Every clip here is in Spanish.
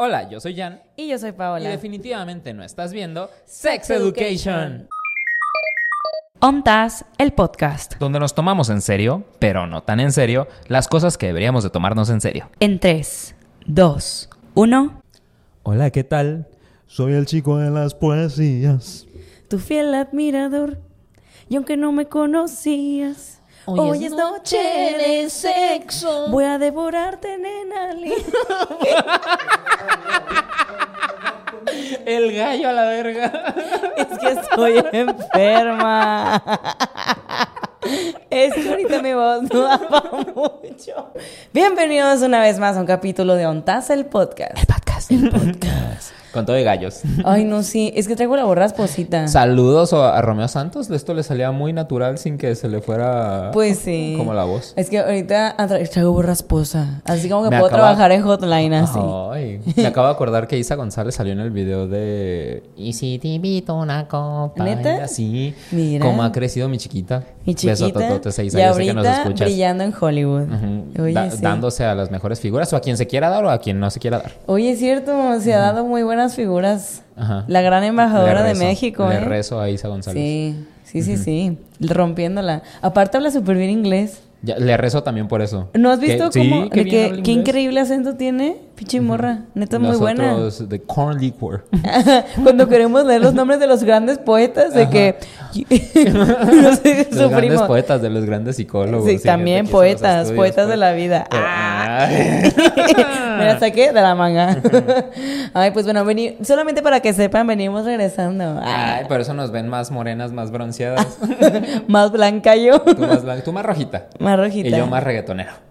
Hola, yo soy Jan. Y yo soy Paola. Y definitivamente no estás viendo Sex Education. OMTAS, el podcast. Donde nos tomamos en serio, pero no tan en serio, las cosas que deberíamos de tomarnos en serio. En 3, 2, 1. Hola, ¿qué tal? Soy el chico de las poesías. Tu fiel admirador. Y aunque no me conocías. Hoy, es noche de sexo. Voy a devorarte, nena. El gallo a la verga. Es que estoy enferma. Es que ahorita mi voz no daba mucho. Bienvenidos una vez más a un capítulo de Ontas el podcast. El podcast. El podcast. Con todo de gallos. Ay, no, sí. Es que traigo la voz rasposita. Saludos a Romeo Santos. Esto le salía muy natural sin que se le fuera. Pues sí. Como la voz. Es que ahorita traigo voz rasposa. Así como que puedo trabajar en hotline así. Ay. Me acabo de acordar que Isa González salió en el video de. Y si te invito una copa. ¿Neta? Así. Mira. Como ha crecido mi chiquita. Mi chiquita. Beso, Isa. Y ahorita que nos escuchas. brillando en Hollywood. Oye, sí. Dándose a las mejores figuras. O a quien se quiera dar o a quien no se quiera dar. Oye, es cierto. Se ha dado muy buenas figuras. La gran embajadora de México, Le ¿eh? rezo a Isa González. Sí, sí, sí, sí. Rompiéndola. Aparte habla súper bien inglés. Le rezo también por eso. ¿No has visto cómo? qué, increíble acento tiene. Pinche morra. Neta, muy buena. de Corn Liquor. Cuando queremos leer los nombres de los grandes poetas, de que. no sé, los grandes poetas, de los grandes psicólogos. Sí, también poetas, poetas de la vida. Ah. Me la saqué de la manga. Ay, pues bueno, vení, solamente para que sepan, venimos regresando. Ay, por eso nos ven más morenas, más bronceadas. más blanca yo. Tú más, blanca, tú más rojita. Y yo más reggaetonero.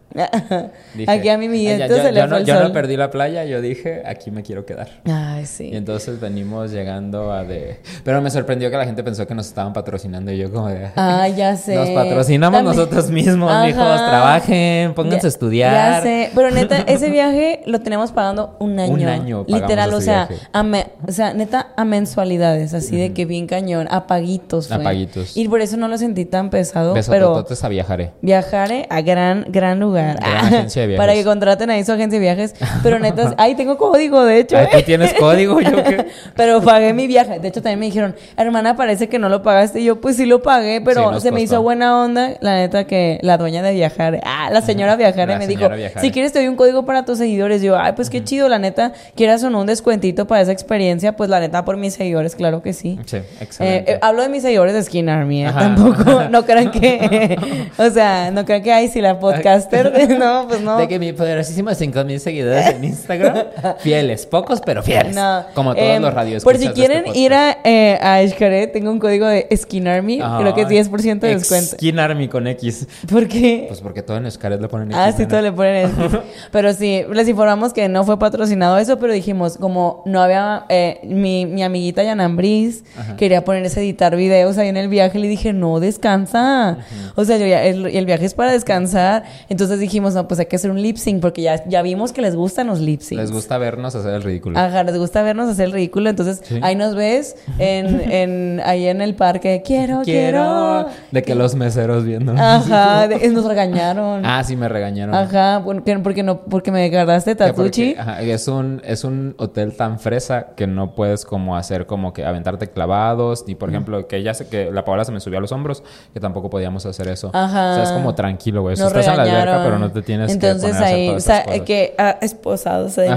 Aquí a mi Miguel se le fue el yo no perdí la playa, yo dije, aquí me quiero quedar. Ay, sí. Y entonces venimos llegando a de... Pero me sorprendió que la gente pensó que nos estaban patrocinando y yo como de... Ah, ya sé. Nos patrocinamos nosotros mismos, Ajá. mijos, trabajen, pónganse a estudiar. Ya sé, pero neta, ese viaje lo tenemos pagando un año. Un año Literal, o sea, a o sea, neta, a mensualidades, así de que bien cañón, a paguitos fue. A paguitos. Y por eso no lo sentí tan pesado, Beso pero... a Viajaré. Viajaré a gran, gran lugar. Agencia de viajes. Para que contraten ahí su agencia de viajes. Pero neta, ay, tengo código, de hecho. ¿Tú tienes código? ¿Yo qué? pero pagué mi viaje. De hecho, también me dijeron, hermana, parece que no lo pagaste. Y yo, pues sí lo pagué, pero se me hizo buena onda. La neta que la dueña de viajar, ah, la señora viajar me dijo, si quieres te doy un código para tus seguidores. yo, ay, pues qué chido, la neta, quieras o no un descuentito para esa experiencia, pues la neta por mis seguidores, claro que sí. Sí, excelente. Eh, eh, hablo de mis seguidores de Skin Army, ¿eh? Tampoco, no crean que, o sea, no crean que, ay, si la podcaster no, pues no. De que mi poderosísimo 5000 seguidores en Instagram, fieles, pocos pero fieles. No. Como todos eh, los radios. Por si quieren este ir a, eh, a Xcaret, tengo un código de Skin Army, creo que es 10% de descuento. Skin Army con X. ¿Por qué? Pues porque todo en Xcaret le ponen X. Ah, sí, todo le ponen X. pero sí, les informamos que no fue patrocinado eso, pero dijimos, como no había, eh, mi, mi amiguita Yanambris quería ponerse a editar videos ahí en el viaje, le dije, no, descansa. O sea, yo ya, el, el viaje es para descansar. Entonces dijimos, no, pues hay que hacer un lip sync porque ya, ya vimos que les gustan los lip syncs. Les gusta vernos hacer el ridículo. Ajá, les gusta vernos hacer el ridículo. Entonces ahí nos ves en, en, ahí en el parque. Quiero, quiero. De que los meseros viendo. Ajá, nos regañaron. Ah, sí, me regañaron. Ajá, porque, porque no, porque me agarraste tatuchi. Ajá, es un, es un hotel tan fresa que no puedes como hacer como que aventarte clavados. Ni por ejemplo, que ya sé que la Paola se me subió a los hombros, que tampoco podíamos hacer eso. Ajá. O sea, es como tranquilo, güey. Estás en la alberca, pero no te tienes Entonces, que poner ahí, o sea, que ah, esposados ahí.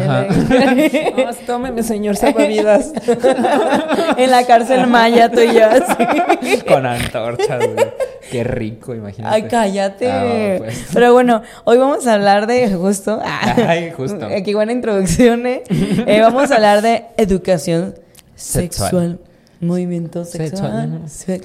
Vamos, tómeme, señor salvavidas. en la cárcel maya, tú y yo así. Con antorchas, güey. Qué rico, imagínate. Ay, cállate. Ah, pues. Pero bueno, hoy vamos a hablar de justo. Ay, justo. Qué buena introducción, ¿eh? eh vamos a hablar de educación sexual. sexual. Movimiento sexual.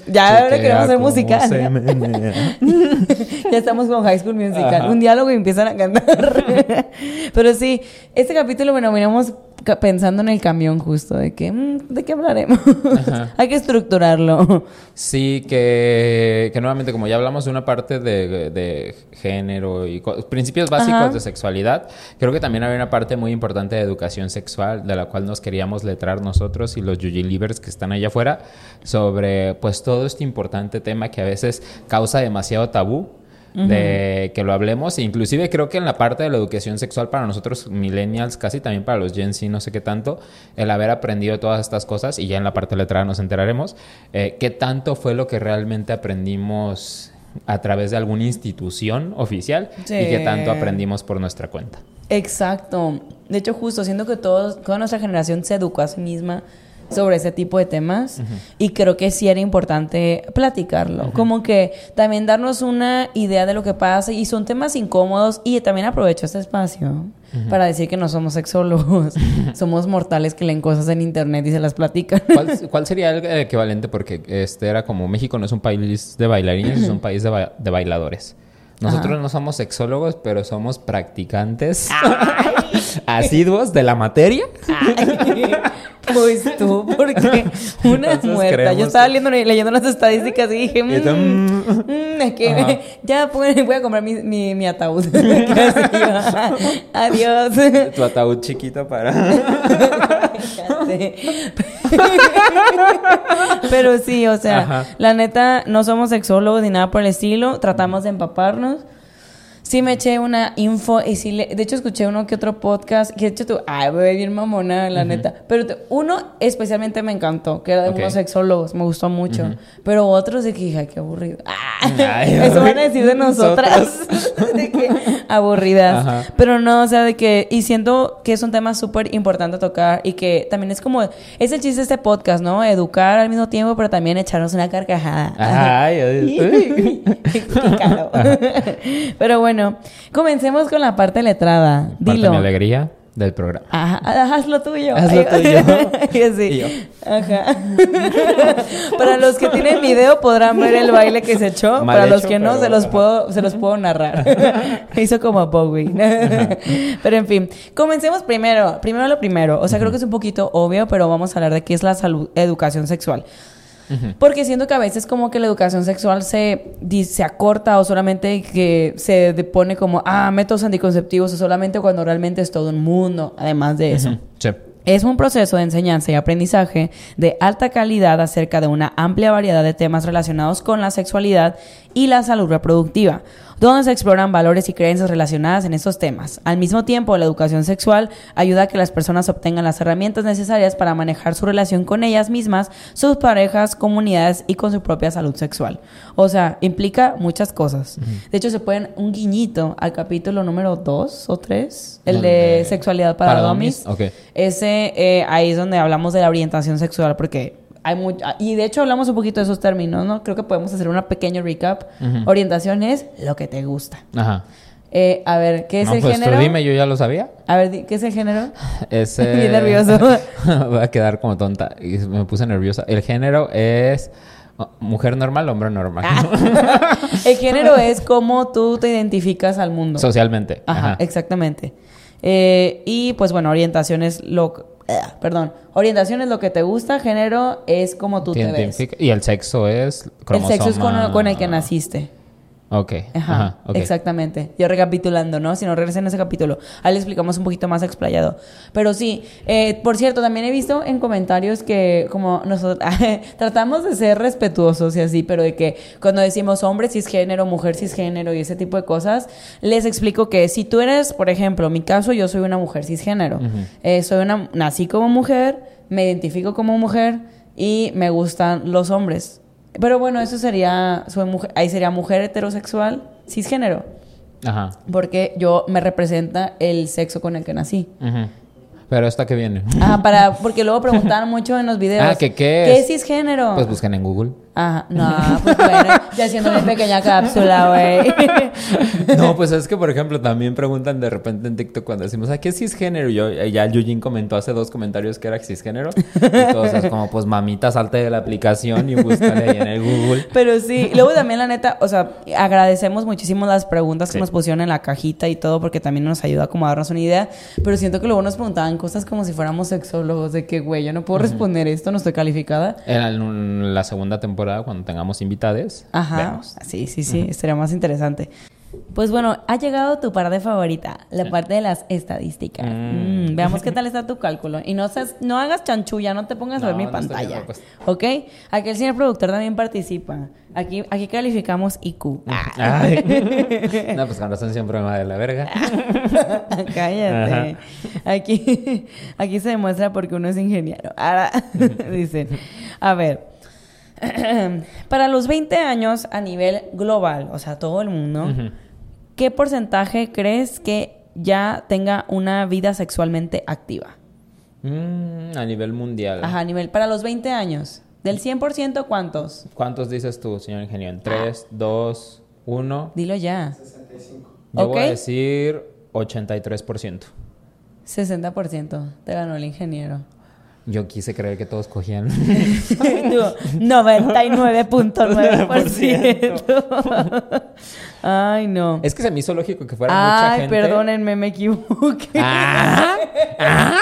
Ya ahora queremos hacer musical. ya estamos con High School Musical. Un diálogo y empiezan a cantar. Pero sí, este capítulo, bueno, venimos pensando en el camión justo, de que, mm, ¿de qué hablaremos? Hay que estructurarlo. Sí, que, que nuevamente, como ya hablamos de una parte de, de género y principios básicos de sexualidad, creo que también hay una parte muy importante de educación sexual, de la cual nos queríamos letrar nosotros y los Yuji Livers que están allá afuera, sobre pues todo este importante tema que a veces causa demasiado tabú de que lo hablemos. E inclusive creo que en la parte de la educación sexual para nosotros millennials, casi también para los Gen Z, no sé qué tanto, el haber aprendido todas estas cosas, y ya en la parte letrada nos enteraremos, eh, qué tanto fue lo que realmente aprendimos a través de alguna institución oficial y qué tanto aprendimos por nuestra cuenta. Exacto. De hecho, justo, siento que todos, toda nuestra generación se educó a sí misma sobre ese tipo de temas y creo que sí era importante platicarlo, como que también darnos una idea de lo que pasa y son temas incómodos y también aprovecho este espacio para decir que no somos sexólogos, somos mortales que leen cosas en internet y se las platican. ¿Cuál, sería el equivalente? Porque este era como México no es un país de bailarines, es un país de, de bailadores. Nosotros no somos sexólogos, pero somos practicantes asiduos de la materia. Pues tú, porque una es muerta. Yo estaba leyendo, leyendo las estadísticas y dije, mmm, es que ya voy a comprar mi, mi, mi ataúd. Adiós. Tu ataúd chiquito para. Pero sí, o sea, la neta, no somos sexólogos ni nada por el estilo. Tratamos de empaparnos sí me eché una info y sí le, de hecho escuché uno que otro podcast que de hecho tú, ay, voy bien mamona, la neta. Pero uno especialmente me encantó, que era de unos sexólogos, me gustó mucho. Pero otros de que dije, qué aburrido. eso van a decir de nosotras. de que aburridas. Pero no, o sea, de que, y siento que es un tema súper importante tocar y que también es como, es el chiste de este podcast, ¿no? Educar al mismo tiempo, pero también echarnos una carcajada. Ay, qué caro. Pero bueno, bueno, comencemos con la parte letrada. Dilo. mi alegría del programa. Ajá, haz lo tuyo. Haz lo tuyo. sí. Ajá. Para los que tienen video podrán ver el baile que se echó. Para los que no, se los puedo, se los puedo narrar. Hizo como Bowie. pero en fin, comencemos primero. Primero lo primero. O sea, creo que es un poquito obvio, pero vamos a hablar de qué es la salud, educación sexual. Porque siento que a veces como que la educación sexual se, se acorta o solamente que se pone como, ah, métodos anticonceptivos o solamente cuando realmente es todo un mundo, además de eso. Es un proceso de enseñanza y aprendizaje de alta calidad acerca de una amplia variedad de temas relacionados con la sexualidad y la salud reproductiva donde se exploran valores y creencias relacionadas en estos temas. Al mismo tiempo, la educación sexual ayuda a que las personas obtengan las herramientas necesarias para manejar su relación con ellas mismas, sus parejas, comunidades y con su propia salud sexual. O sea, implica muchas cosas. De hecho, se pueden un guiñito al capítulo número 2 o 3, el de, sexualidad para, domis. Ese, eh, ahí es donde hablamos de la orientación sexual, porque hay ah, y de hecho hablamos un poquito de esos términos, ¿no? Creo que podemos hacer una pequeña recap. Orientación es lo que te gusta. Ajá. Eh, a ver, ¿qué es el pues género? Tú dime, yo ya lo sabía. A ver, ¿qué es el género? Es. Bien nervioso. Voy a quedar como tonta. Y me puse nerviosa. El género es. Mujer normal, hombre normal. Ah. el género es cómo tú te identificas al mundo. Socialmente. Ajá, exactamente. Eh, y pues bueno, orientación es lo perdón, orientación es lo que te gusta, género es como tú te ves. Y el sexo es El sexo es con el que naciste. Ok. Ajá, exactamente. Yo recapitulando, ¿no? Si no regresen a ese capítulo, ahí le explicamos un poquito más explayado. Pero sí, eh, por cierto, también he visto en comentarios que como nosotros tratamos de ser respetuosos y así, pero de que cuando decimos hombre cisgénero, mujer cisgénero y ese tipo de cosas, les explico que si tú eres, por ejemplo, en mi caso, yo soy una mujer cisgénero. Eh, soy una, nací como mujer, me identifico como mujer y me gustan los hombres. Pero bueno, eso sería, soy mujer, ahí sería mujer heterosexual, cisgénero. Ajá. Porque yo me representa el sexo con el que nací. Ajá. Pero esta que viene. Ah, para, porque luego preguntaban mucho en los videos. Ah, ¿que qué es? ¿Qué es cisgénero? Pues buscan en Google. Ajá, no, pues bueno, ya haciendo una pequeña cápsula, güey. No, pues es que, por ejemplo, también preguntan de repente en TikTok cuando decimos, ¿a qué es cisgénero? Y yo, eh, ya Yujin comentó hace dos comentarios que era cisgénero. Y todos es como, pues mamita, salte de la aplicación y búscale ahí en el Google. Pero sí, luego también la neta, o sea, agradecemos muchísimo las preguntas que nos pusieron en la cajita y todo, porque también nos ayuda como a darnos una idea. Pero siento que luego nos preguntaban cosas como si fuéramos sexólogos, de que, güey, yo no puedo responder esto, no estoy calificada. En la segunda temporada cuando tengamos invitades. Ajá. Sí, sí, sí, estaría más interesante. Pues bueno, ha llegado tu parte favorita, la parte de las estadísticas. Mm. Mm, veamos qué tal está tu cálculo. Y no seas, no hagas chanchulla, no te pongas a ver No, mi no pantalla. viendo, pues. ¿Ok? Aquí el señor productor también participa. Aquí, aquí calificamos IQ. Ay. No, pues con razón siempre me va de la verga. cállate. Aquí, aquí se demuestra porque uno es ingeniero. Ahora, dicen, a ver. Para los 20 años a nivel global, o sea, todo el mundo. ¿qué porcentaje crees que ya tenga una vida sexualmente activa? Mm, a nivel mundial. Ajá, a nivel, para los 20 años. Del 100%, ¿cuántos? ¿Cuántos dices tú, señor ingeniero? ¿Tres, dos, uno? Dilo ya. Yo voy a decir 83%. 60%. Te ganó el ingeniero. Yo quise creer que todos cogían. Tú, 99.9%. Ay, no. es que se me hizo lógico que fuera mucha Ay, gente. perdónenme, me equivoqué. Ah, ah.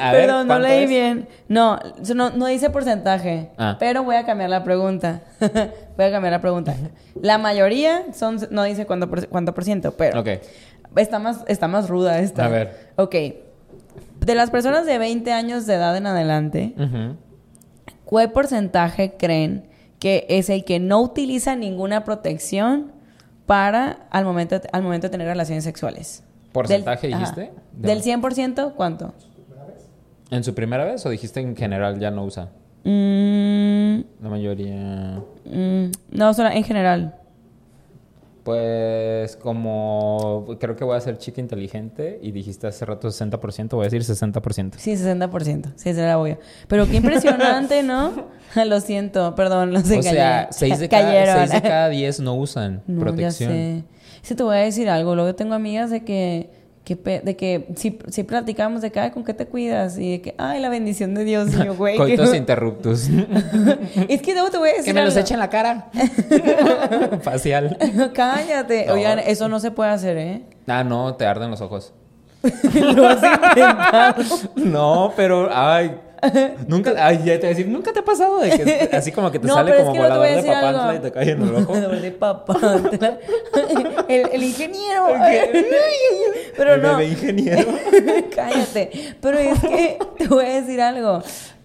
A ver, Perdón, no ¿cuánto leí es? bien. No, no, no dice porcentaje. Ah. Pero voy a cambiar la pregunta. voy a cambiar la pregunta. La mayoría son, no dice cuánto por, cuánto por ciento, pero Ok. está, más, está más ruda esta. A ver. Ok. De las personas de 20 años de edad en adelante. ¿Cuál porcentaje creen que es el que no utiliza ninguna protección para al momento, al momento de tener relaciones sexuales? ¿Porcentaje Del- dijiste? De- ¿Del 100% cuánto? ¿En su primera vez o dijiste en general ya no usa? Mm, La mayoría. mm, no, solo en general. Pues como creo que voy a ser chica inteligente y dijiste hace rato 60%, voy a decir 60%. Sí, 60%. Sí, se la voy a. Pero qué impresionante, ¿no? Lo siento, perdón, los O engañé. sea, 6 de, cada, de cada 10 no usan No, protección. ya sé. Sí, te voy a decir algo. Luego tengo amigas de que, que de que si, si platicamos de que, ay, ¿con qué te cuidas? Y de que, ay, la bendición de Dios. Y yo, güey. Coitos que- interruptus. es que luego te voy a decir que me los echen en la cara. Facial. Cállate. No. Oigan, eso no se puede hacer, ¿eh? Ah, no, te arden los ojos. Lo has intentado. No, pero, ay. Nunca, ay, ya te voy a decir, nunca te ha pasado de que así como que te No, sale pero es como que volador de papantla y te cae en el ojo. Volador de papantla. el, el ingeniero. Pero el no. bebé ingeniero. Cállate. Pero es que te voy a decir algo.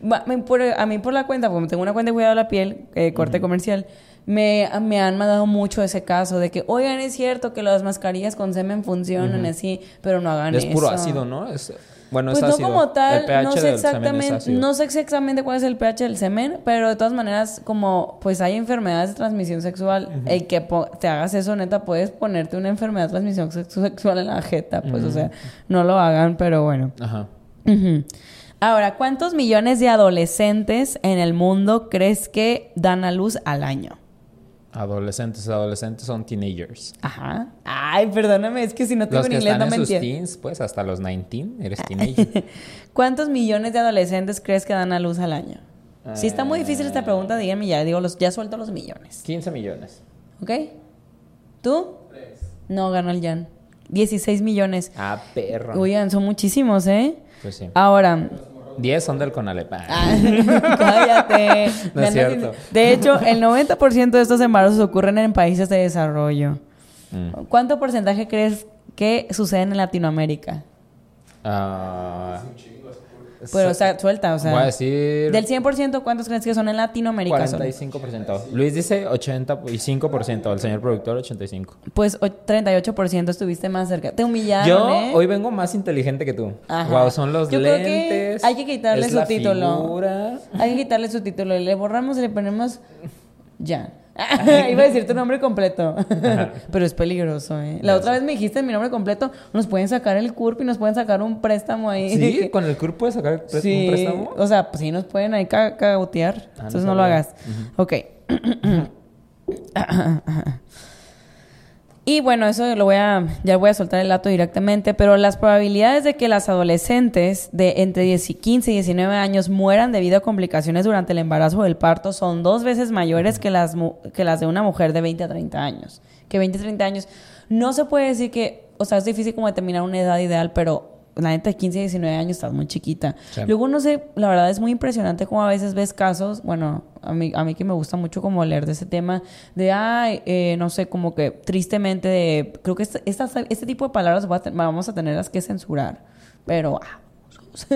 A mí por la cuenta, porque tengo una cuenta de cuidado de la piel, eh, corte comercial, me, me han mandado mucho ese caso de que, oigan, es cierto que las mascarillas con semen funcionan así, pero no hagan Es eso. puro ácido, ¿no? Es, bueno, Pues es no ácido. como tal, El pH no sé del semen es exactamente, no sé exactamente cuál es el pH del semen, pero de todas maneras, como pues hay enfermedades de transmisión sexual, el que po- te hagas eso, neta, puedes ponerte una enfermedad de transmisión sex- sexual en la jeta, pues, o sea, no lo hagan, pero bueno. Ajá. Ahora, ¿cuántos millones de adolescentes en el mundo crees que dan a luz al año? Adolescentes, adolescentes son teenagers. Ajá. Ay, perdóname, es que si no tengo Los en que inglés están no en me sus teens, pues hasta los 19 eres teenager. ¿Cuántos millones de adolescentes crees que dan a luz al año? Si está muy difícil esta pregunta, díganme ya, digo, los, ya suelto los millones. 15 millones. ¿Ok? ¿Tú? No, ganó el Jan. 16 millones. Ah, perro. Oigan, son muchísimos, ¿eh? Pues sí. Ahora, 10 son del Conalep. Ah. Ah, cállate. No es cierto. De hecho, el 90% de estos embarazos ocurren en países de desarrollo. Mm. ¿Cuánto porcentaje crees que suceden en Latinoamérica? Ah, Pero, o sea, suelta, o sea. voy a decir Del 100%, ¿cuántos crees que son en Latinoamérica? solo? 45%. Luis dice 85%, el señor productor 85%. Pues o- 38% estuviste más cerca. Te humillaron, Yo ¿eh? hoy vengo más inteligente que tú. Ajá. Wow, son los Yo creo que lentes. hay que quitarle es su la título. figura. Hay que quitarle su título. Le borramos y le ponemos... Ya. Iba a decir tu nombre completo. Pero es peligroso, ¿eh? La otra vez me dijiste mi nombre completo. Nos pueden sacar el CURP y nos pueden sacar un préstamo ahí. Sí, con el CURP puedes sacar Sí, un préstamo. O sea, pues sí nos pueden ahí ca- cagautear. Ah, Entonces no lo hagas. Ok. y bueno, eso lo voy a, ya voy a soltar el dato directamente, pero las probabilidades de que las adolescentes de entre 10 y 15 y 19 años mueran debido a complicaciones durante el embarazo o el parto son dos veces mayores que las, que las de una mujer de 20 a 30 años. Que 20 a 30 años. No se puede decir que, o sea, es difícil como determinar una edad ideal, pero la neta de 15 19 años estás muy chiquita. Sí. Luego, no sé, la verdad es muy impresionante como a veces ves casos, bueno, a mí, a mí que me gusta mucho como leer de ese tema, de, ay, eh, no sé, como que tristemente, de, creo que este, esta- este tipo de palabras a vamos a tenerlas que censurar, pero... ah,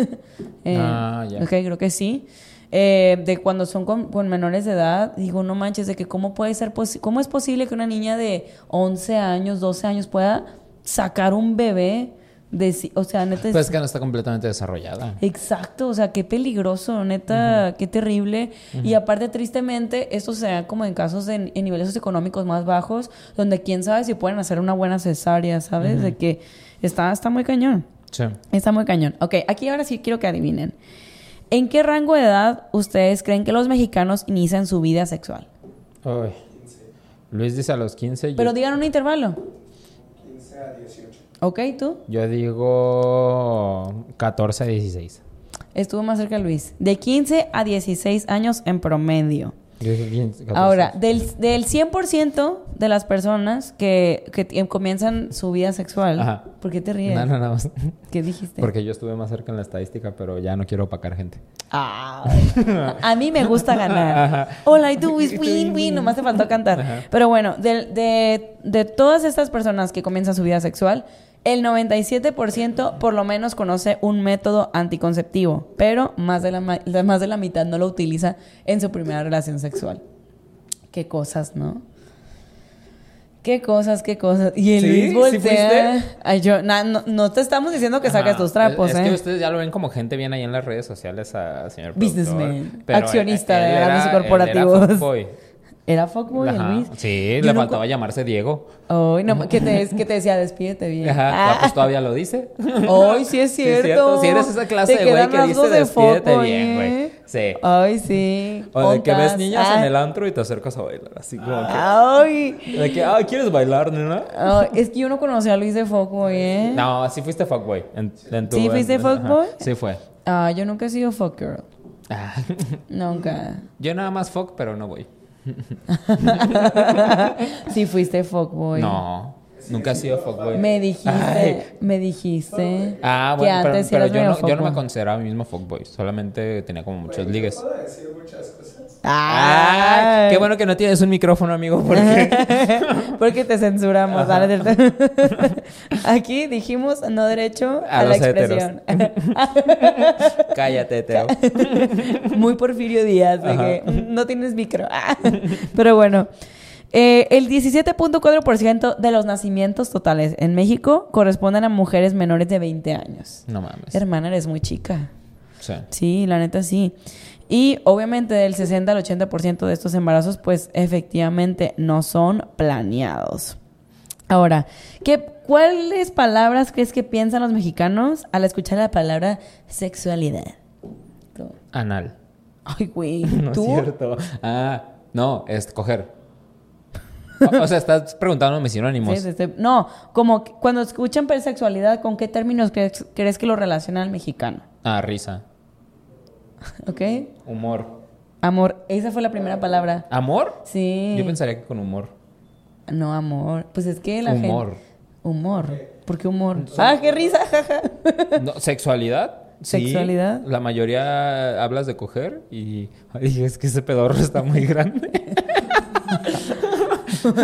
eh, Ah, ya. ok, creo que sí. Eh, de cuando son con, con menores de edad, digo, no manches, de que cómo puede ser, cómo es posible que una niña de 11 años, 12 años pueda sacar un bebé de, o sea, neta, es- Pues que no está completamente desarrollada. Exacto, o sea, qué peligroso, neta, qué terrible. Y aparte, tristemente, esto se da como en casos de, en niveles socioeconómicos más bajos, donde quién sabe si pueden hacer una buena cesárea, ¿sabes? De que está, está muy cañón. Sí. Está muy cañón. Ok, aquí ahora sí quiero que adivinen. ¿En qué rango de edad ustedes creen que los mexicanos inician su vida sexual? Uy. Luis dice a los 15. Pero yo, digan un intervalo. 15 a 18. Ok, ¿tú? yo digo 14 a 16. Estuvo más cerca Luis. De 15 a 16 años en promedio. Yo dije 15, 14. Ahora, del, del 100% de las personas que, que comienzan su vida sexual, Ajá. ¿por qué te ríes? No, no, nada más. ¿Qué dijiste? Porque yo estuve más cerca en la estadística, pero ya no quiero opacar gente. Ah, a mí me gusta ganar. All I do is win, win. Nomás te faltó cantar. Pero bueno, de, de, de todas estas personas que comienzan su vida sexual, el 97% por lo menos conoce un método anticonceptivo, pero más de, la, más de la mitad no lo utiliza en su primera relación sexual. Qué cosas, ¿no? Qué cosas, qué cosas. Y el ¿Sí? Luis ¿Sí voltea. fuiste? Ay, yo, na- no, no te estamos diciendo que saques tus trapos, es, ¿eh? Es que ustedes ya lo ven como gente bien ahí en las redes sociales a señor productor. Businessman, Pero accionista él- él de era- grandes él era fuckboy. ¿Era fuckboy el. Luis? Sí, Yo le faltaba llamarse Diego. Ay, no, ¿qué te, que te decía? Despídete bien. Ajá. Ah. Pues todavía lo dice. Ay, sí es Sí, cierto. Si eres esa clase Te de güey que dice de despídete bien, güey. ¿eh? Sí. Ay, sí. O de que ves niñas Ah. en el antro y te acercas a bailar. Así como que. Ay. De que, ah, ¿quieres bailar, nena? Ay, es que yo no conocía a Luis de Fuckboy, ¿eh? No, sí fuiste fuckboy. En, en tu, ¿Sí fuiste en- fuckboy? Sí fue. Ah, yo nunca he sido fuck girl. Ah. Nunca. Yo nada más fuck, pero no voy. sí fuiste fuckboy. No, nunca he sido fuckboy. Me dijiste, Ay. me dijiste Ah, que bueno, pero, antes pero eras yo, no, yo no me consideraba a mí mismo fuckboy. Solamente tenía como muchos ligues. Ah, qué bueno que no tienes un micrófono, amigo, porque... Porque te censuramos. Aquí dijimos no derecho a, A la expresión. Cállate, Teo. Muy Porfirio Díaz, de que "Mm, no tienes micro. Pero bueno. eh, el 17.4% de los nacimientos totales en México corresponden a mujeres menores de 20 años. No mames. Hermana, eres muy chica. Sí. Sí, la neta sí. Y obviamente del 60 al 80% de estos embarazos, pues efectivamente no son planeados. Ahora, ¿qué, ¿cuáles palabras crees que piensan los mexicanos al escuchar la palabra sexualidad? Tú. Anal. Ay, güey. No ¿Tú? es cierto. Ah, no, es coger. O, o sea, estás preguntándome sinónimos. Sí, sí, sí. No, como cuando escuchan sexualidad, ¿con qué términos crees, crees que lo relaciona al mexicano? Ah, risa. ¿Ok? Humor. Amor, esa fue la primera palabra. ¿Amor? Sí. Yo pensaría que con humor. No, amor. Pues es que la Humor. gente... Humor. ¿Por qué humor? ¡Ah, qué risa! jaja. No, ¿Sexualidad? Sí. ¿Sexualidad? La mayoría hablas de coger y... Ay, es que ese pedorro está muy grande.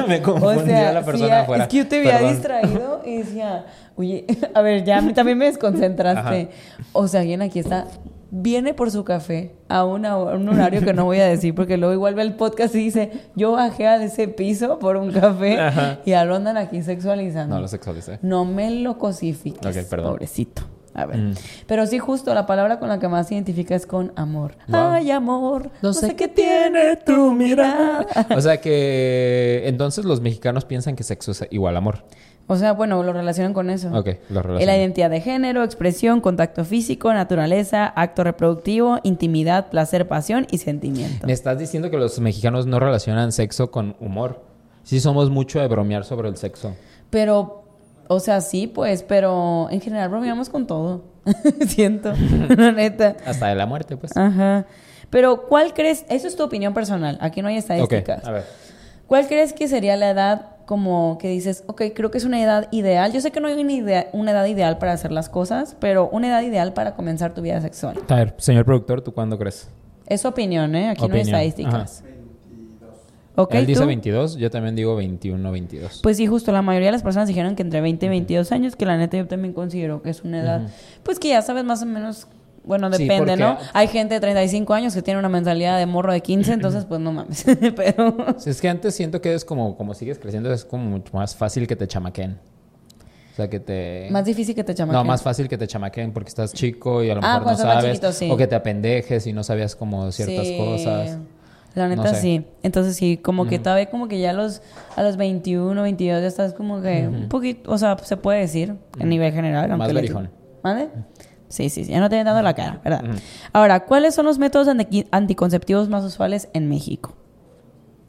Me confundí a la persona sí, afuera. es que yo te había Perdón. distraído y decía, oye, a ver, ya también me desconcentraste. O sea, alguien aquí está, viene por su café a, una hora- un horario que no voy a decir, porque luego igual ve el podcast y dice, yo bajé a ese piso por un café Ajá. y ahora andan aquí sexualizando. No, lo sexualicé. No me lo cosifiques, Ok, perdón. pobrecito. A ver. Mm. Pero sí, justo la palabra con la que más se identifica es con amor. Wow. Ay, amor. No, sé qué tiene tu mirada. O sea que... Entonces los mexicanos piensan que sexo es igual a amor. O sea, bueno, lo relacionan con eso. Ok, lo La relaciono. identidad de género, expresión, contacto físico, naturaleza, acto reproductivo, intimidad, placer, pasión y sentimiento. Me estás diciendo que los mexicanos no relacionan sexo con humor. Sí somos mucho de bromear sobre el sexo. Pero, o sea, sí, pues, pero en general bromeamos con todo. Siento, la neta. Hasta de la muerte, pues. Ajá. Pero, ¿cuál crees? Eso es tu opinión personal. Aquí no hay estadísticas. a ver. ¿Cuál crees que sería la edad como que dices, ok, creo que es una edad ideal. Yo sé que no hay una, idea- una edad ideal para hacer las cosas, pero una edad ideal para comenzar tu vida sexual. A ver, señor productor, ¿tú cuándo crees? Es su opinión, ¿eh? Aquí no hay estadísticas. Ok, Él dice ¿tú? 22, yo también digo 21, 22. Pues sí, justo la mayoría de las personas dijeron que entre 20 y 22 años, que la neta yo también considero que es una edad, pues que ya sabes más o menos, bueno, depende, ¿no? Hay gente de 35 años que tiene una mentalidad de morro de 15, entonces pues no mames, pero... Es que antes siento que es como, como sigues creciendo, es como mucho más fácil que te chamaquen. O sea, que te... Más difícil que te chamaquen. No, más fácil que te chamaquen porque estás chico y a lo Ah, mejor no sabes. chiquito, sí. O que te apendejes y no sabías como ciertas Sí, cosas. La No neta sé. sí. Entonces sí, como que todavía como que ya a los, a los 21, 22 ya estás como que un poquito, o sea, se puede decir en nivel general. Más aunque le- berijón. ¿Mande? Sí, sí, sí, ya no te habían dado la cara, ¿verdad? Ahora, ¿cuáles son los métodos anti- anticonceptivos más usuales en México?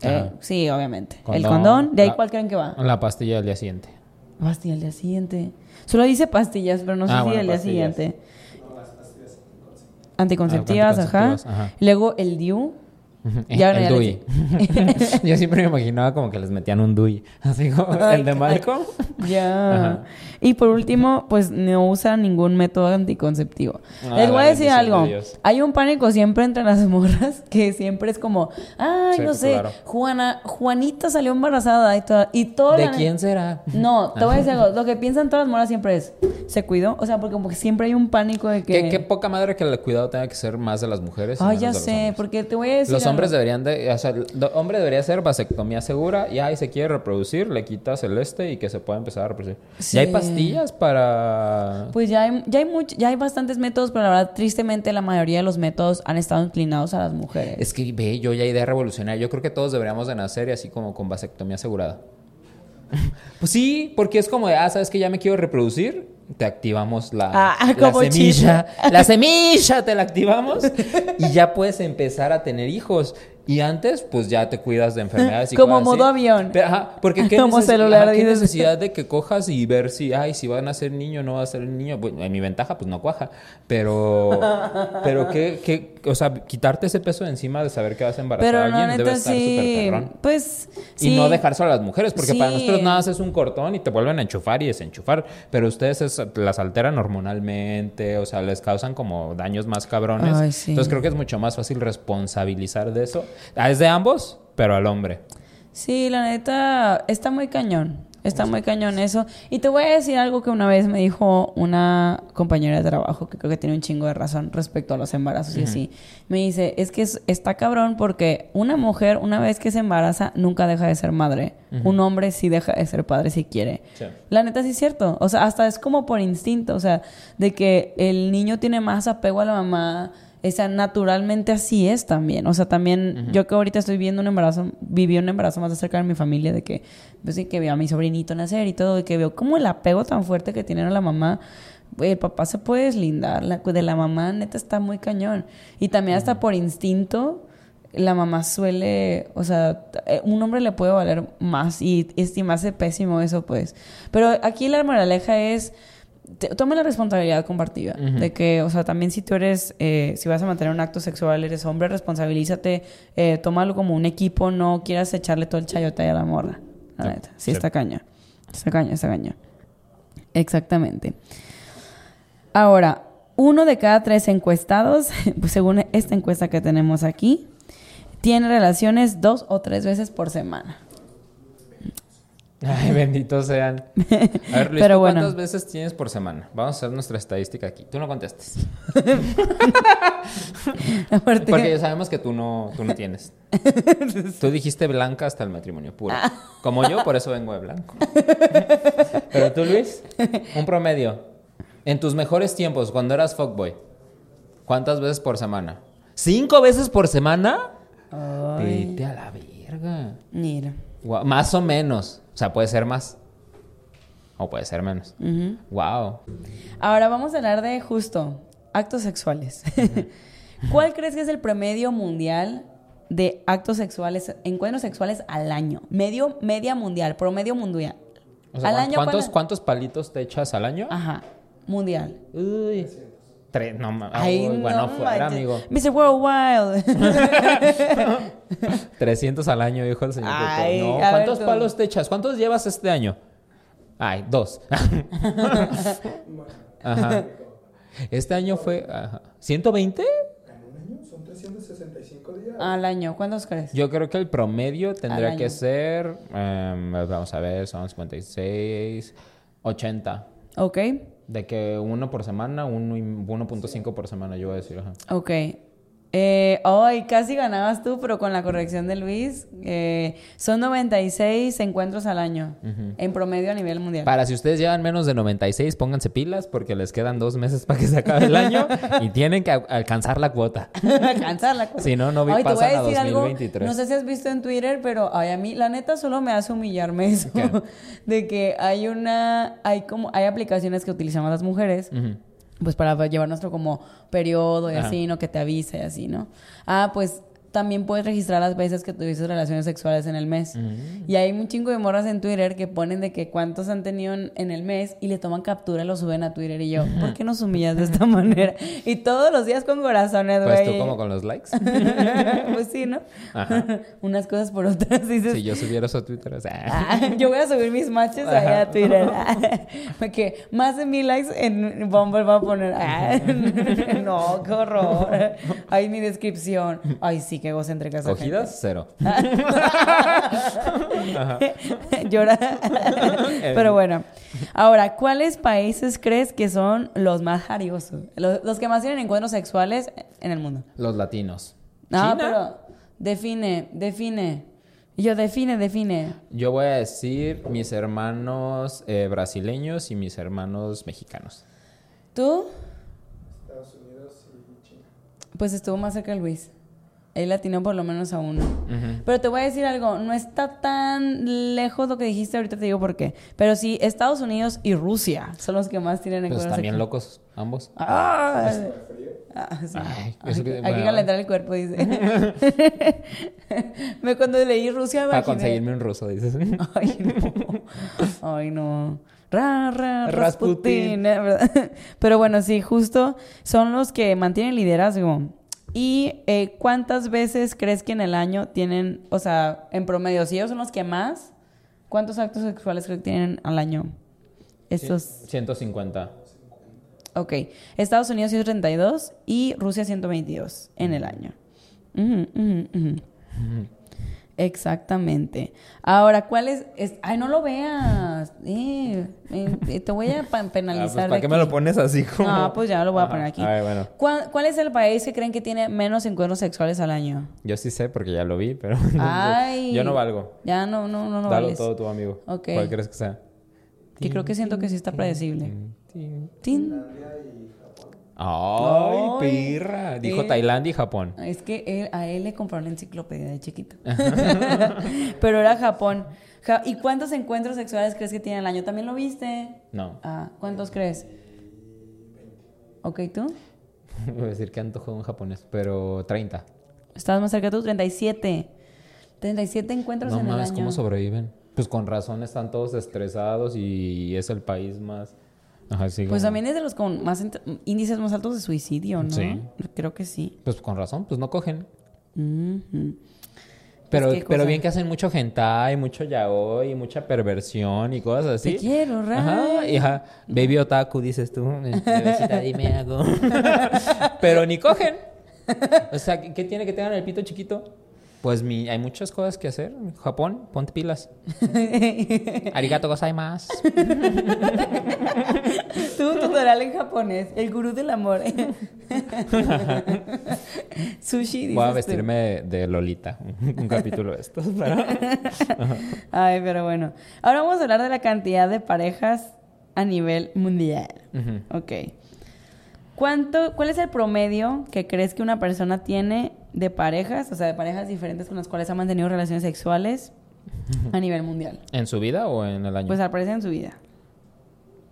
Eh, Ajá. sí, obviamente. El Condón, de ahí la- cuál creen que va. La pastilla del día siguiente. Pastilla al día siguiente. Solo dice pastillas, pero no sé Ah, si al día siguiente. Anticonceptivas, Ah, ajá. anticonceptivas, ajá. Luego el DIU. El DUI. Yo siempre me imaginaba como que les metían un DUI. Así como Ay, el de. Malcolm. Ya. Y por último, pues no usa ningún método anticonceptivo. Ah, Les voy a decir de algo. Hay un pánico siempre entre las morras que siempre es como, ay, Sí, no sé, claro. Juana, Juanita salió embarazada y todo. Y todo ¿De la- quién será? No, te voy a decir algo. Lo que piensan todas las morras siempre es, ¿se cuidó? O sea, porque como que siempre hay un pánico de que... Qué, qué poca madre que el cuidado tenga que ser más de las mujeres. Ay, ya sé, porque te voy a decir Los hombres deberían de, o sea, el do- hombre debería hacer vasectomía segura y ahí se quiere reproducir, le quitas el este y que se pueda empezar a reproducir. Sí. ¿Ya hay pastillas para...? Pues ya hay, ya hay much- ya hay bastantes métodos, pero la verdad, tristemente, la mayoría de los métodos han estado inclinados a las mujeres. Es que ve, yo ya idea revolucionaria. Yo creo que todos deberíamos de nacer y así como con vasectomía asegurada. pues sí, porque es como de, ah, ¿sabes que ya me quiero reproducir? Te activamos la, Ah, la semilla. La semilla te la activamos y ya puedes empezar a tener hijos. Y antes, pues ya te cuidas de enfermedades y Como cosas así. modo avión. Pero, ajá, porque qué, Como neces- celular, ajá, qué necesidad de que cojas y ver si, ay, si van a ser niño o no va a ser niño. Bueno, en mi ventaja, pues no cuaja. Pero, pero qué, qué, o sea, quitarte ese peso de encima de saber que vas a embarazar Pero a alguien debe estar súper sí, perrón. pues Y no dejárselo a las mujeres, porque para nosotros nada más es un cortón y te vuelven a enchufar y desenchufar. Pero ustedes es- las alteran hormonalmente, o sea, les causan como daños más cabrones. Ay, sí. Entonces creo que es mucho más fácil responsabilizar de eso. Ah, Es de ambos, pero al hombre. Sí, la neta, está muy cañón. Está muy cañón eso. Y te voy a decir algo que una vez me dijo una compañera de trabajo que creo que tiene un chingo de razón respecto a los embarazos y así. Me dice, es que es- está cabrón porque una mujer, una vez que se embaraza, nunca deja de ser madre. Un hombre sí deja de ser padre si quiere. Sí. La neta sí es cierto. O sea, hasta es como por instinto. O sea, de que el niño tiene más apego a la mamá. O sea, naturalmente así es también. O sea, también yo que ahorita estoy viendo un embarazo, viví un embarazo más de cerca de mi familia, de que, pues sí, que veo a mi sobrinito nacer y todo, y que veo como el apego tan fuerte que tienen a la mamá. El papá se puede deslindar, la, de la mamá neta está muy cañón. Y también hasta por instinto, la mamá suele, o sea, eh, un hombre le puede valer más y estimarse pésimo eso, pues. Pero aquí la moraleja es, toma la responsabilidad compartida. De que, o sea, también si tú eres, eh, si vas a mantener un acto sexual, eres hombre, responsabilízate, eh, tómalo como un equipo, no quieras echarle todo el chayote a la morra. La Sí, neta, sí, sí. está caña. Está caña, está caña. Exactamente. Ahora, uno de cada tres encuestados, pues según esta encuesta que tenemos aquí, tiene relaciones dos o tres veces por semana. Ay, benditos sean. A ver, Luis, Pero ¿tú bueno. ¿cuántas veces tienes por semana? Vamos a hacer nuestra estadística aquí. Tú no contestes. Aparte- Porque ya sabemos que tú no, tú no tienes. Tú dijiste blanca hasta el matrimonio puro. Como yo, por eso vengo de blanco. Pero tú, Luis, un promedio. En tus mejores tiempos, cuando eras fuckboy, ¿cuántas veces por semana? ¿Cinco veces por semana? Ay, Vete a la verga. mira. Más o menos. O sea, puede ser más. O puede ser menos. Wow. Ahora vamos a hablar de justo actos sexuales. ¿Cuál crees que es el promedio mundial de actos sexuales, encuentros sexuales al año? Medio, media mundial, promedio mundial. O sea, al ¿cuán- año ¿cuántos, ¿cuál- ¿cuántos palitos te echas al año? Ajá, mundial. Uy. Tres, no, Ay, oh, bueno, no fuera, manches. amigo. Mr. Worldwide. 300 al año, dijo el señor. Ay, no, ver ¿cuántos tú. palos te echas? ¿Cuántos llevas este año? Ay, dos. Ajá. Este año fue ajá. 120. En un año son 365 días. Al año, ¿cuántos crees? Yo creo que el promedio tendría que ser, em, vamos a ver, son 56, 80. Ok, De que uno por semana, uno y 1.5 por semana, yo voy a decir. Ajá. ok. Eh, ay, casi ganabas tú, pero con la corrección de Luis. eh, son 96 encuentros al año, en promedio a nivel mundial. Para si ustedes llevan menos de 96, pónganse pilas porque les quedan dos meses para que se acabe el año y tienen que a- alcanzar la cuota. Alcanzar la. Si no, no vi- Ay, te voy a pasan a decir algo, 2023. No sé si has visto en Twitter, pero ay, a mí, la neta, solo me hace humillarme eso. De que hay una, hay como, hay aplicaciones que utilizamos las mujeres. Pues para llevar nuestro como periodo y Ajá. así, ¿no? Que te avisa y así, ¿no? Ah, pues también puedes registrar las veces que tuviste relaciones sexuales en el mes. Mm. Y hay un chingo de morras en Twitter que ponen de que cuántos han tenido en, en el mes y le toman captura y lo suben a Twitter. Y yo, ¿por qué nos humillas de esta manera? Y todos los días con corazones, güey. Pues tú como con los likes. pues sí, ¿no? Ajá. Unas cosas por otras. Dices, Si yo subiera eso a Twitter, o sea, "Ah, yo voy a subir mis matches allá a Twitter. Porque más de mil likes en Bumble va a poner. "Ah, no, qué horror. Ay, mi descripción. Ay, sí, qué egocéntrica esa cogidas, cero. Llora. Pero bueno. Ahora, ¿cuáles países crees que son los más jariosos? Los, los que más tienen encuentros sexuales en el mundo. Los latinos. No, China. pero define, define. Yo define, define. Yo voy a decir mis hermanos eh, brasileños y mis hermanos mexicanos. ¿Tú? Estados Unidos y China. Pues estuvo más cerca de Luis. Él atinó por lo menos a uno. Ujú. Pero te voy a decir algo, no está tan lejos lo que dijiste, ahorita te digo por qué. Pero sí, Estados Unidos y Rusia son los que más tienen Pues también sexuales. locos, ambos. Ah, ah, sí. Ay, Hay, eso que- hay que bueno. calentar el cuerpo, dice. me cuando leí Rusia Para imaginé- conseguirme un ruso, dices. Ay, no. Ay, no. Ra, ra, ¿eh? ¿verdad? Pero bueno, sí, justo son los que mantienen liderazgo. ¿Y eh, cuántas veces crees que en el año tienen, o sea, en promedio, si ellos son los que más, cuántos actos sexuales crees que tienen al año? Estos, 150. ok. Estados Unidos 132 y Rusia 122 en el año. Ujú, ujú, ujú. Exactamente. Ahora, ¿cuál es? es- ay, no lo veas. Eh, eh, te voy a pa- Ah, pues, penalizar. ¿Para qué me lo pones así como? Ah, pues ya lo voy a poner aquí. A ver, bueno. ¿Cuál, cuál es el país que creen que tiene menos encuentros sexuales al año? Yo sí sé porque ya lo vi, pero Ay. yo no valgo. Ya no, no, no, no Dalo vales. todo tu amigo. ¿Cuál crees que sea? Que creo que siento que sí está predecible. Tin. Tin. Finlandia Ay, pirra. Dijo eh. Tailandia y Japón. Es que él- a él le compraron la enciclopedia de chiquito. Pero era Japón. Ja- ¿Y cuántos encuentros sexuales crees que tiene al año? ¿También lo viste? No. Ah, ¿cuántos crees? Ok, ¿tú? Voy a decir que antojo de un japonés, pero 30. ¿Estabas más cerca tú? 37. 37 encuentros No en el mames, año. ¿cómo sobreviven? Pues con razón están todos estresados y es el país más... Ajá, sí, Pues como- también es de los con más índices más altos de suicidio, ¿no? Sí. Creo que sí. Pues con razón, pues no cogen. Pero, Pues, ¿qué pero bien que hacen mucho hentai, mucho yaoi, mucha perversión y cosas así. Te quiero, Ray. Ajá, baby otaku, dices tú. Bebecita, dime algo. pero ni cogen. O sea, ¿qué, qué tiene que tengan el pito chiquito? Pues mi, hay muchas cosas que hacer. Japón, ponte pilas. Arigato gozaimasu. Tú, tutorial en japonés. El gurú del amor. Sushi, Voy a vestirme de, de Lolita. Un, un capítulo de estos. Ay, pero bueno. Ahora vamos a hablar de la cantidad de parejas a nivel mundial. Ujú. Ok. ¿Cuánto, ¿Cuál es el promedio que crees que una persona tiene de parejas, o sea, de parejas diferentes con las cuales ha mantenido relaciones sexuales a nivel mundial? ¿En su vida o en el año? Pues al parecer en su vida.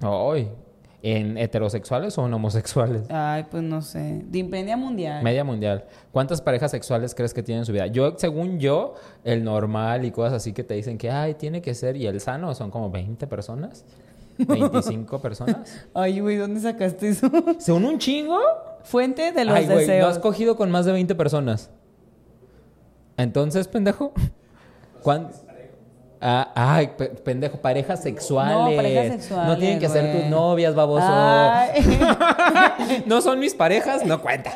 Ay, ¿En heterosexuales o en homosexuales? Ay, pues no sé. De impendia mundial. Media mundial. ¿Cuántas parejas sexuales crees que tienen en su vida? Yo, según yo, el normal y cosas así que te dicen que, ay, tiene que ser, y el sano son como 20 personas. 25 personas. Ay, güey, ¿dónde sacaste eso? ¿Son un chingo? Fuente de los Ay, güey, no deseos. has cogido con más de 20 personas. Entonces, pendejo. ¿Cuán... Ah, ay, pe- pendejo, parejas sexuales. No, parejas sexuales, No tienen que ser tus novias, baboso. No son mis parejas, no cuenta.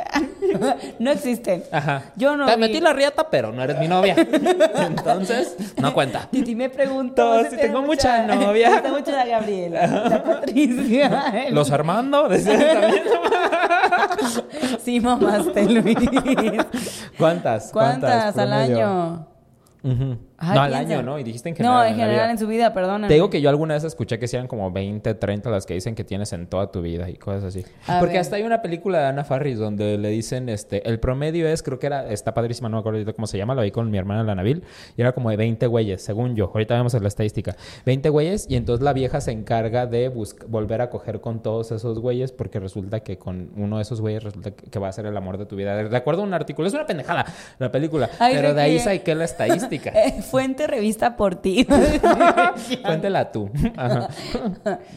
no existen. Ajá. Yo no Te vi. metí la riata, pero no eres mi novia. Entonces, no cuenta. Titi me preguntó si si te tengo gusta- mucha novia. si te gusta la Gabriela, la Patricia. Los Armando, también. Sí, mamaste, Luis. ¿Cuántas? ¿Cuántas al año? Ujú. No, al año, ¿no? Y dijiste en general. No, en general en su vida, perdona. Te digo que yo alguna vez escuché que sean como 20, 30 las que dicen que tienes en toda tu vida y cosas así. A Porque ver. hasta hay una película de Ana Farris donde le dicen, este, el promedio es, creo que era, está padrísima, no me acuerdo cómo se llama, lo vi con mi hermana la Nabil, y era como de 20 güeyes, según yo. Ahorita vamos a la estadística. 20 güeyes, y entonces la vieja se encarga de volver a coger con todos esos güeyes, porque resulta que con uno de esos güeyes resulta que, va a ser el amor de tu vida. De acuerdo a un artículo, es una pendejada la película, Ay, pero de ahí saqué la estadística. Fuente revista por ti. Cuéntela tú. Ajá.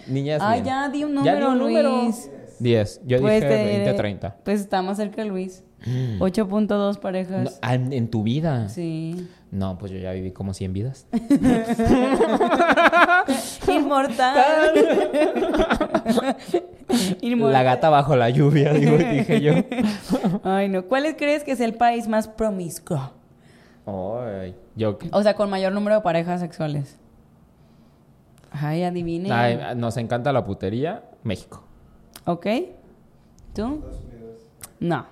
Niñas. Ay, bien. ya di un Ya di número, un número. Luis. 10. Yo Pues dije te 20 diré- 30. Pues está más cerca Luis. 8.2 parejas. No, ah, en, en tu vida. Sí. No, pues yo ya viví como 100 vidas. Inmortal. Inmortal. La gata bajo la lluvia, digo, dije yo. Ay, no. ¿Cuál crees que es el país más promiscuo? Yo. O sea, con mayor número de parejas sexuales. Ay, adivine. Ay, nos encanta la putería. México. ¿Ok? ¿Tú? No.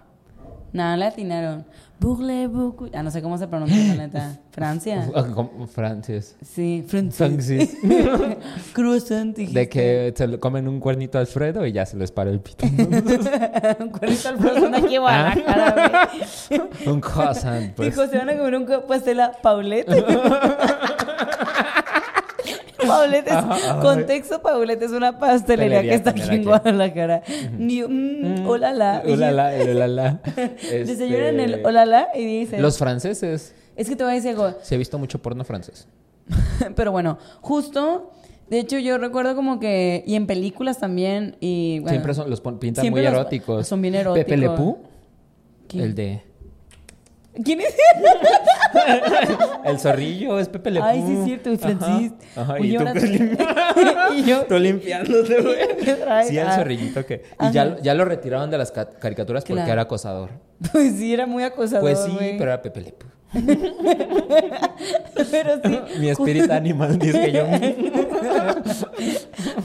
No, le atinaron. Boucle, boucle. Ah, no sé cómo se pronuncia, la neta. Francia. Como Francis. Sí, Francia. Francis. Croissant, dijiste. De que se le comen un cuernito a Alfredo y ya se les para el pito. Un cuernito al frozen aquí en Guadalajara, un croissant, pues. Dijo, se van a comer un pastel a Paulette. Paulette es, contexto, Paulette es una pastelería que está aquí en. Guadalajara. Ni- mm, hola la. Hola, la, el hola, la. Desayunan el Este, hola la y dicen. Los franceses. Es que te voy a decir algo. Se ha visto mucho porno francés. Pero bueno, justo. De hecho, yo recuerdo como que. Y en películas también. Y, bueno, Siempre son, los pintan muy los- eróticos. son bien Pepe eróticos. Lepú, ¿Quién? el de... ¿Quién es? El zorrillo es Pepe Lepú. Ay, sí, es cierto, y Francis. Ajá, ajá, y tú, y yo. tú limpiándote, güey. ¿Qué traes? Sí, el Ah. zorrillito que... Y ya, ya lo retiraron de las ca- caricaturas porque Claro. era acosador. Pues sí, era muy acosador. Pues sí, pero era Pepe Lepú. Pero sí. Mi espíritu animal, dice yo.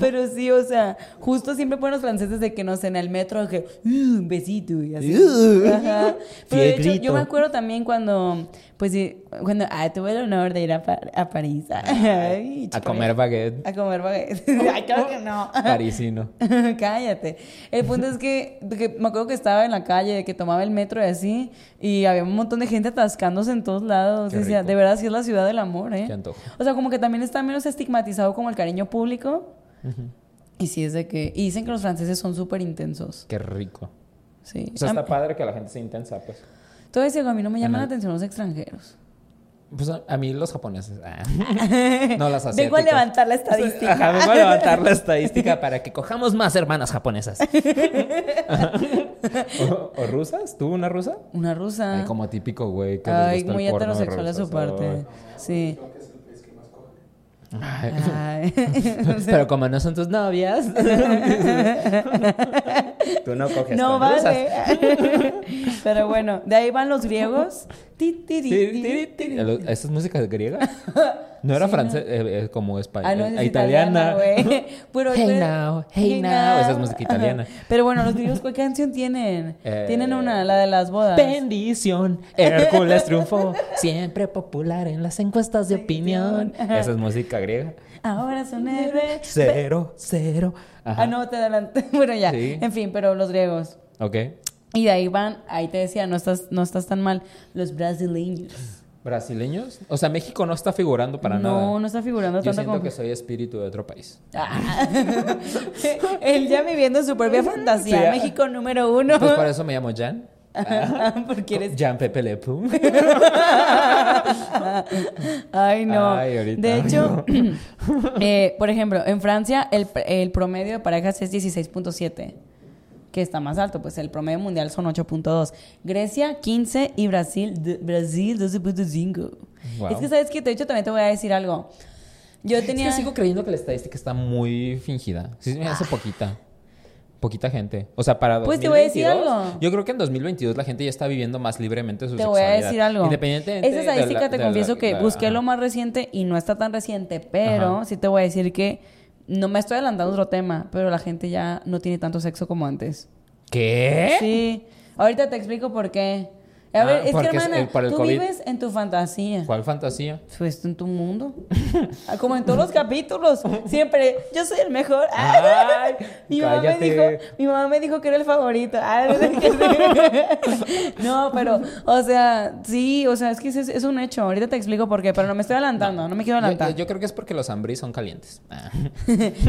Pero sí, o sea, justo siempre ponen los franceses de que no sé, en el metro, que "Uh, un besito y así. Uh. Ajá. Pero de hecho, yo me acuerdo también cuando, pues sí, cuando, ah, tuve el honor de ir a, Pa- a París. Ay, A comer baguette. A comer baguette. Ay, claro que no. Parisino. Cállate. El punto es que, que me acuerdo que estaba en la calle, que tomaba el metro y así, y había un montón de gente atascándose en todos lados. Rico. de verdad, sí es la ciudad del amor, ¿eh? Qué antojo. O sea, como que también está menos estigmatizado como el cariño público. Y sí es de que... Y dicen que los franceses son súper intensos. Qué rico. Sí. O sea, está padre que la gente sea intensa, pues. Te voy a mí no me llaman la atención los extranjeros. Pues a, a mí los japoneses. ah. No, los asiáticos. Vengo a levantar la estadística. Ajá, vengo a levantar la estadística para que cojamos más hermanas japonesas. ¿O, o rusas? ¿Tú una rusa? Una rusa. Ay, como típico, güey. que les Ay, el muy porno heterosexual a su parte. Sí. Ay. Pero como no son tus novias. Tú no coges No vale. Pero bueno, de ahí van los griegos. Sí, sí, sí. ¿Esa es música griega? No era francés, eh, eh, como español. Ah, no, es italiana. Pero, Hey now, hey now. Esa es música italiana. Ajá. Pero bueno, los griegos, ¿cuál canción tienen? Eh, Tienen una, la de las bodas. Bendición, Hércules triunfó, siempre popular en las encuestas de opinión. Esa es música griega. Ahora son héroes. Cero, cero. Ajá. Ah, no, te adelanté. Bueno, ya. Sí. En fin, pero los griegos. Ok. Y de ahí van, ahí te decía, no estás, no estás tan mal. Los brasileños. ¿Brasileños? O sea, México no está figurando para no, nada. no está figurando Yo tanto siento como que soy espíritu de otro país. Ah. Él ya viviendo su propia fantasía. Sí. México número uno. Pues por eso me llamo Jan. Porque eres... Jean Pepe Le Pew. Ay, no. Ay, ahorita. de hecho, eh, por ejemplo, en Francia el, el promedio de parejas es 16.7, que está más alto, pues el promedio mundial son 8.2. Grecia 15 y Brasil, Brasil 12.5. Wow. Es que, ¿sabes qué? De hecho, también te voy a decir algo. Yo Es tenía... que sigo creyendo que la estadística está muy fingida. Sí, me hace poquita. Poquita gente. O sea, para Pues te voy a decir 2022, algo. Yo creo que en 2022 la gente ya está viviendo más libremente su Te voy a sexualidad. decir algo. Independientemente Esa de estadística la- te de la- confieso que la- busqué ajá. lo más reciente y no está tan reciente, pero Ajá. sí te voy a decir que no me estoy adelantando a otro tema, pero la gente ya no tiene tanto sexo como antes. ¿Qué? Sí. Ahorita te explico por qué. A Ah, ver, es que es hermana, el- por el tú COVID. vives en tu fantasía. ¿Cuál fantasía? Pues en tu mundo. Ah, Como en todos los capítulos. Siempre, yo soy el mejor. Ay, mi, mamá me dijo, mi mamá me dijo que era el favorito. Ah, no, pero, o sea, sí, o sea, es que es, es un hecho. Ahorita te explico por qué, pero no me estoy adelantando, no, me quiero adelantar. yo creo que es porque los ambris son calientes. Ah.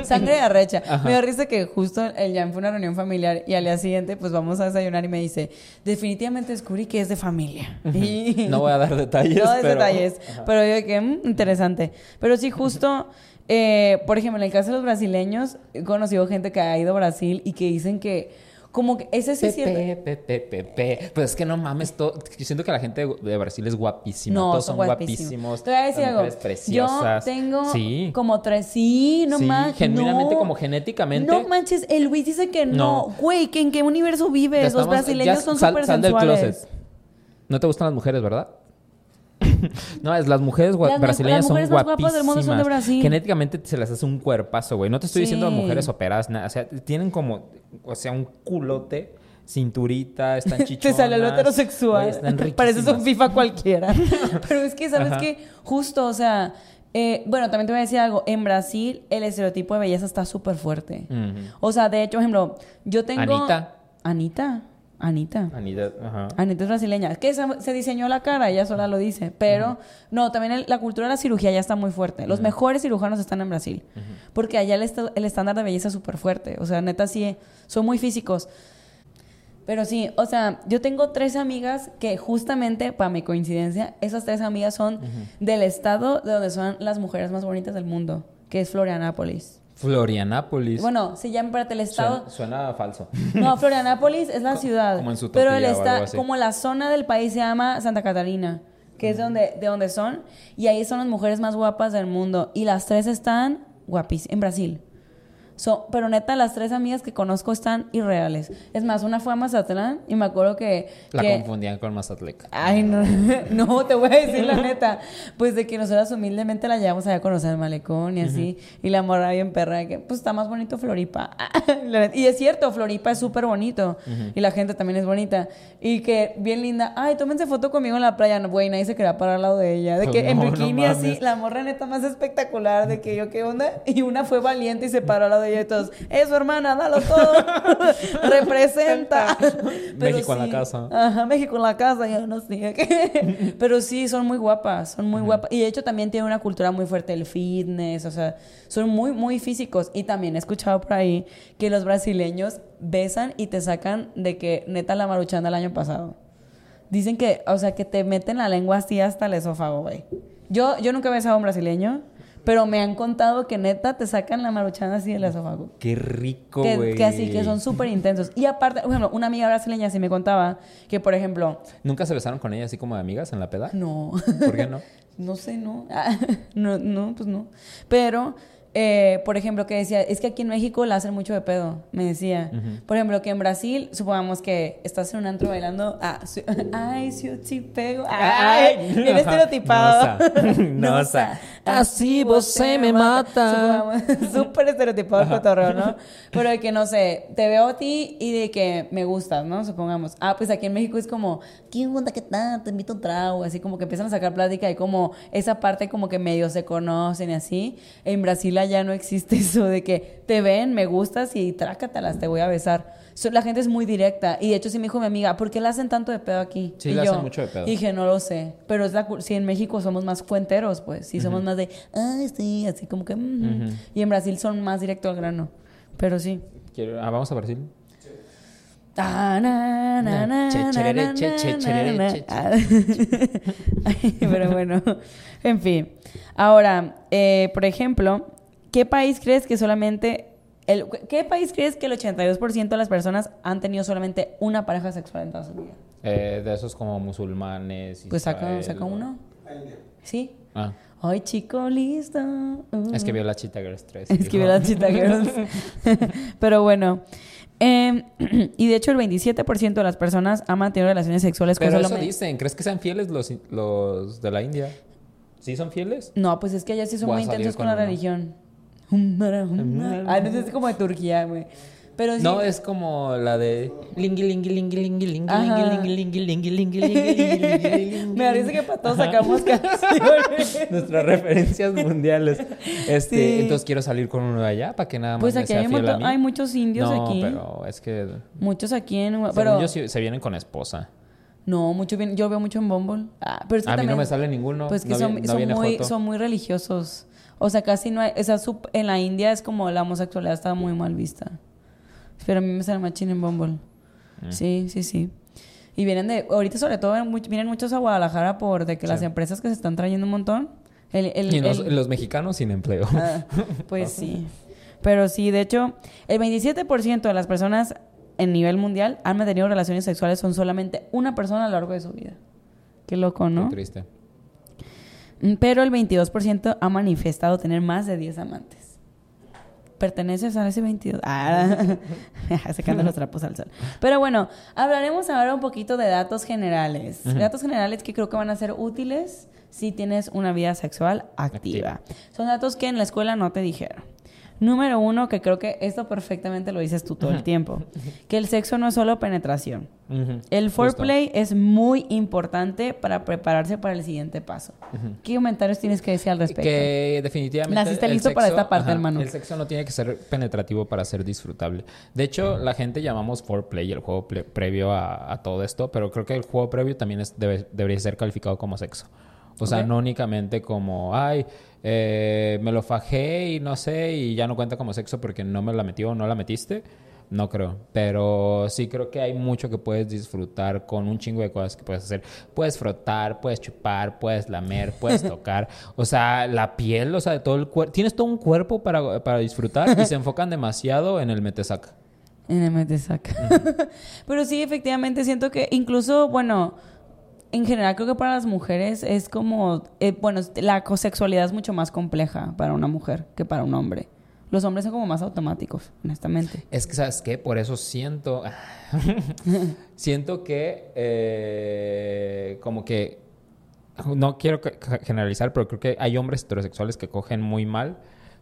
Sangre de arrecha. Ajá. Me risa que justo el Jan fue a una reunión familiar y al día siguiente, pues vamos a desayunar y me dice, definitivamente descubrí que es de familia. Y- No voy a dar detalles. no pero... detalles. Pero yo que mm, interesante. Pero sí, justo, eh, por ejemplo, en el caso de los brasileños, he conocido gente que ha ido a Brasil y que dicen que, como que ese sí. Pepe, Pepe, Pepe. Pues es que no mames, todo... yo siento que la gente de Brasil es guapísima. No, Todos son guapísimos. guapísimos. Te voy a decir algo. Yo preciosas. tengo Sí. como tres. Sí, no Sí, manches. genuinamente, no. como genéticamente. No manches, el Luis dice que no. No. Güey, ¿que ¿en qué universo vives? Los estamos- brasileños ya son súper del sensuales. closet. No te gustan las mujeres, ¿verdad? no, es las mujeres Las brasileñas las mujeres son más guapísimas. guapas del mundo son de Brasil. Genéticamente se les hace un cuerpazo, güey. No te estoy diciendo Sí. mujeres operadas, nada. O sea, tienen como, o sea, un culote, cinturita, están chichonas. Te sale lo heterosexual. están Pareces un. FIFA cualquiera. Pero es que, ¿sabes qué? Justo, o sea, eh, bueno, también te voy a decir algo. En Brasil, el estereotipo de belleza está súper fuerte. O sea, de hecho, por ejemplo, yo tengo. Anita. Anita. Anita. Anita, ajá. Anita es brasileña. Es que se, se diseñó la cara, ella sola lo dice. Pero, no, también el- la cultura de la cirugía ya está muy fuerte. Los mejores cirujanos están en Brasil. Porque allá el, el estándar de belleza es súper fuerte. O sea, neta, sí, son muy físicos. Pero sí, o sea, yo tengo tres amigas que justamente, para mi coincidencia, esas tres amigas son del estado de donde son las mujeres más bonitas del mundo, que es Florianápolis. Florianápolis. Bueno, se llama, espérate, el estado... Suena, suena falso. No, Florianápolis es la ciudad. como en su Pero el o algo esta, así. como la zona del país se llama Santa Catarina, que es de donde, de donde son. Y ahí son las mujeres más guapas del mundo. Y las tres están guapísimas en Brasil. So, pero neta, las tres amigas que conozco están irreales. Es más, una fue a Mazatlán y me acuerdo que... La que- confundían con Mazatleca. Ay, no, no, te voy a decir la neta. Pues de que nosotras humildemente la llevamos allá a conocer el malecón y así. Y la morra bien perra, de que pues está más bonito Floripa. Y es cierto, Floripa es súper bonito. Y la gente también es bonita. Y que bien linda. Ay, tómense foto conmigo en la playa. No, güey, nadie se quería parar al lado de ella. De que en no bikini así, la morra neta más espectacular. De que yo, ¿qué onda? Y una fue valiente y se paró al lado ella y todos, eso hermana, dalo todo. Representa. Pero México en la casa. Ajá, México en la casa, ya no sé qué. Pero sí, son muy guapas, son muy guapas. Y de hecho también tienen una cultura muy fuerte el fitness, o sea, son muy, muy físicos. Y también he escuchado por ahí que los brasileños besan y te sacan de que neta la maruchanda el año pasado. Dicen que, o sea, que te meten la lengua así hasta el esófago, güey. Yo, yo nunca he besado a un brasileño, pero me han contado que neta te sacan la maruchanda así del esófago. Qué rico, Que, güey. que así, que son súper intensos. Y aparte, por ejemplo, una amiga brasileña sí me contaba que, por ejemplo, ¿Nunca se besaron con ella así como de amigas en la peda? no, ¿Por qué no? no sé, no. No, no, pues no. Pero, eh, por ejemplo, que decía, es que aquí en México la hacen mucho de pedo, me decía. Por ejemplo, que en Brasil, supongamos que estás en un antro bailando, ah, su- ay, si yo te pego, ay, bien estereotipado. Nosa. Nosa. Así vos se me mata. Súper estereotipado el cotorreo, ¿no? Pero de que, no sé, te veo a ti y de que me gustas, ¿no? Supongamos. Ah, pues aquí en México es como, ¿qué onda, qué tal? Te invito a un trago. Así como que empiezan a sacar plática y como esa parte como que medio se conocen y así. En Brasil ya no existe eso de que te ven, me gustas y trácatalas, te voy a besar. So- La gente es muy directa. Y de hecho sí me dijo mi amiga, ¿por qué la hacen tanto de pedo aquí? Sí, Y le yo hacen mucho de pedo. Dije, no lo sé. Pero es la si en México somos más cuenteros, pues. Sí, somos más de, ay, sí, así como que. ujú". Y en Brasil son más directo al grano. Pero sí. Quiero- ah, vamos a Brasil. Ah. Ah. Pero bueno, en fin. Ahora, eh, por ejemplo, ¿qué país crees que solamente... El, ¿Qué país crees que el 82% de las personas han tenido solamente una pareja sexual en toda su vida? Eh, de esos como musulmanes. Pues saca, saca uno. La India. ¿Sí? Ah, Ay, chico, listo. Uh. es que vio la Cheetah Girls 3. Es que vio la Cheetah Girls. Pero bueno. eh, y de hecho, el 27% de las personas han mantenido relaciones sexuales con Pero eso dicen, ¿crees que sean fieles los, los de la India? ¿Sí son fieles? No, pues es que allá sí son Voy muy intensos con con la uno. religión. Ah, no es como de Turquía, güey. Pero sí. No, es como la de lingui lingui lingui lingui lingui lingui lingui lingui lingui lingui Me parece que para todos sacamos canciones. Nuestras referencias mundiales. Este, entonces quiero salir con uno de allá para que nada más Pues aquí hay, muchos indios no, aquí. pero es que Muchos aquí en. Pero. sí- se vienen con esposa. No, mucho bien. Yo veo mucho en Bumble. Ah, pero es que a mí no me sale ninguno. Pues que no, son, no muy, son muy religiosos. O sea, casi no hay. Esa sup- en la India es como la homosexualidad está muy mal vista. Pero a mí me sale machín en Bumble. Mm. Sí, sí, sí. Y vienen de. Ahorita, sobre todo, vienen muchos a Guadalajara por de que las empresas que se están trayendo un montón. El, el- Y los, el- los mexicanos sin empleo. Ah, pues sí. Pero sí, de hecho, el 27% de las personas en nivel mundial han mantenido relaciones sexuales con solamente una persona a lo largo de su vida. Qué loco, ¿no? Qué triste. Pero el 22% ha manifestado tener más de 10 amantes. ¿Perteneces a ese 22? Ah, sacando los trapos al sol. Pero bueno, hablaremos ahora un poquito de datos generales. Datos generales que creo que van a ser útiles si tienes una vida sexual activa. Son datos que en la escuela no te dijeron. Número uno, que creo que esto perfectamente lo dices tú todo el tiempo, que el sexo no es solo penetración. El justo. foreplay es muy importante para prepararse para el siguiente paso. ¿Qué comentarios tienes que decir al respecto? Que definitivamente. Naciste listo para esta parte, ajá, hermano. El sexo no tiene que ser penetrativo para ser disfrutable. De hecho, la gente llamamos foreplay el juego previo a, a todo esto, pero creo que el juego previo también es- debe- debería ser calificado como sexo. O sea, no únicamente como, ay, eh, me lo fajé y no sé, y ya no cuenta como sexo porque no me la metió o no la metiste. No creo, pero sí creo que hay mucho que puedes disfrutar con un chingo de cosas que puedes hacer. Puedes frotar, puedes chupar, puedes lamer, puedes tocar. O sea, la piel, o sea, de todo el cuerpo. Tienes todo un cuerpo para, para disfrutar y se enfocan demasiado en el metesaca. En el metesaca. Pero sí, efectivamente, siento que incluso, bueno, en general creo que para las mujeres es como, eh, bueno, la sexualidad es mucho más compleja para una mujer que para un hombre. Los hombres son como más automáticos, honestamente. Es que, ¿sabes qué? Por eso siento. siento que. eh, como que. No quiero generalizar, pero creo que hay hombres heterosexuales que cogen muy mal.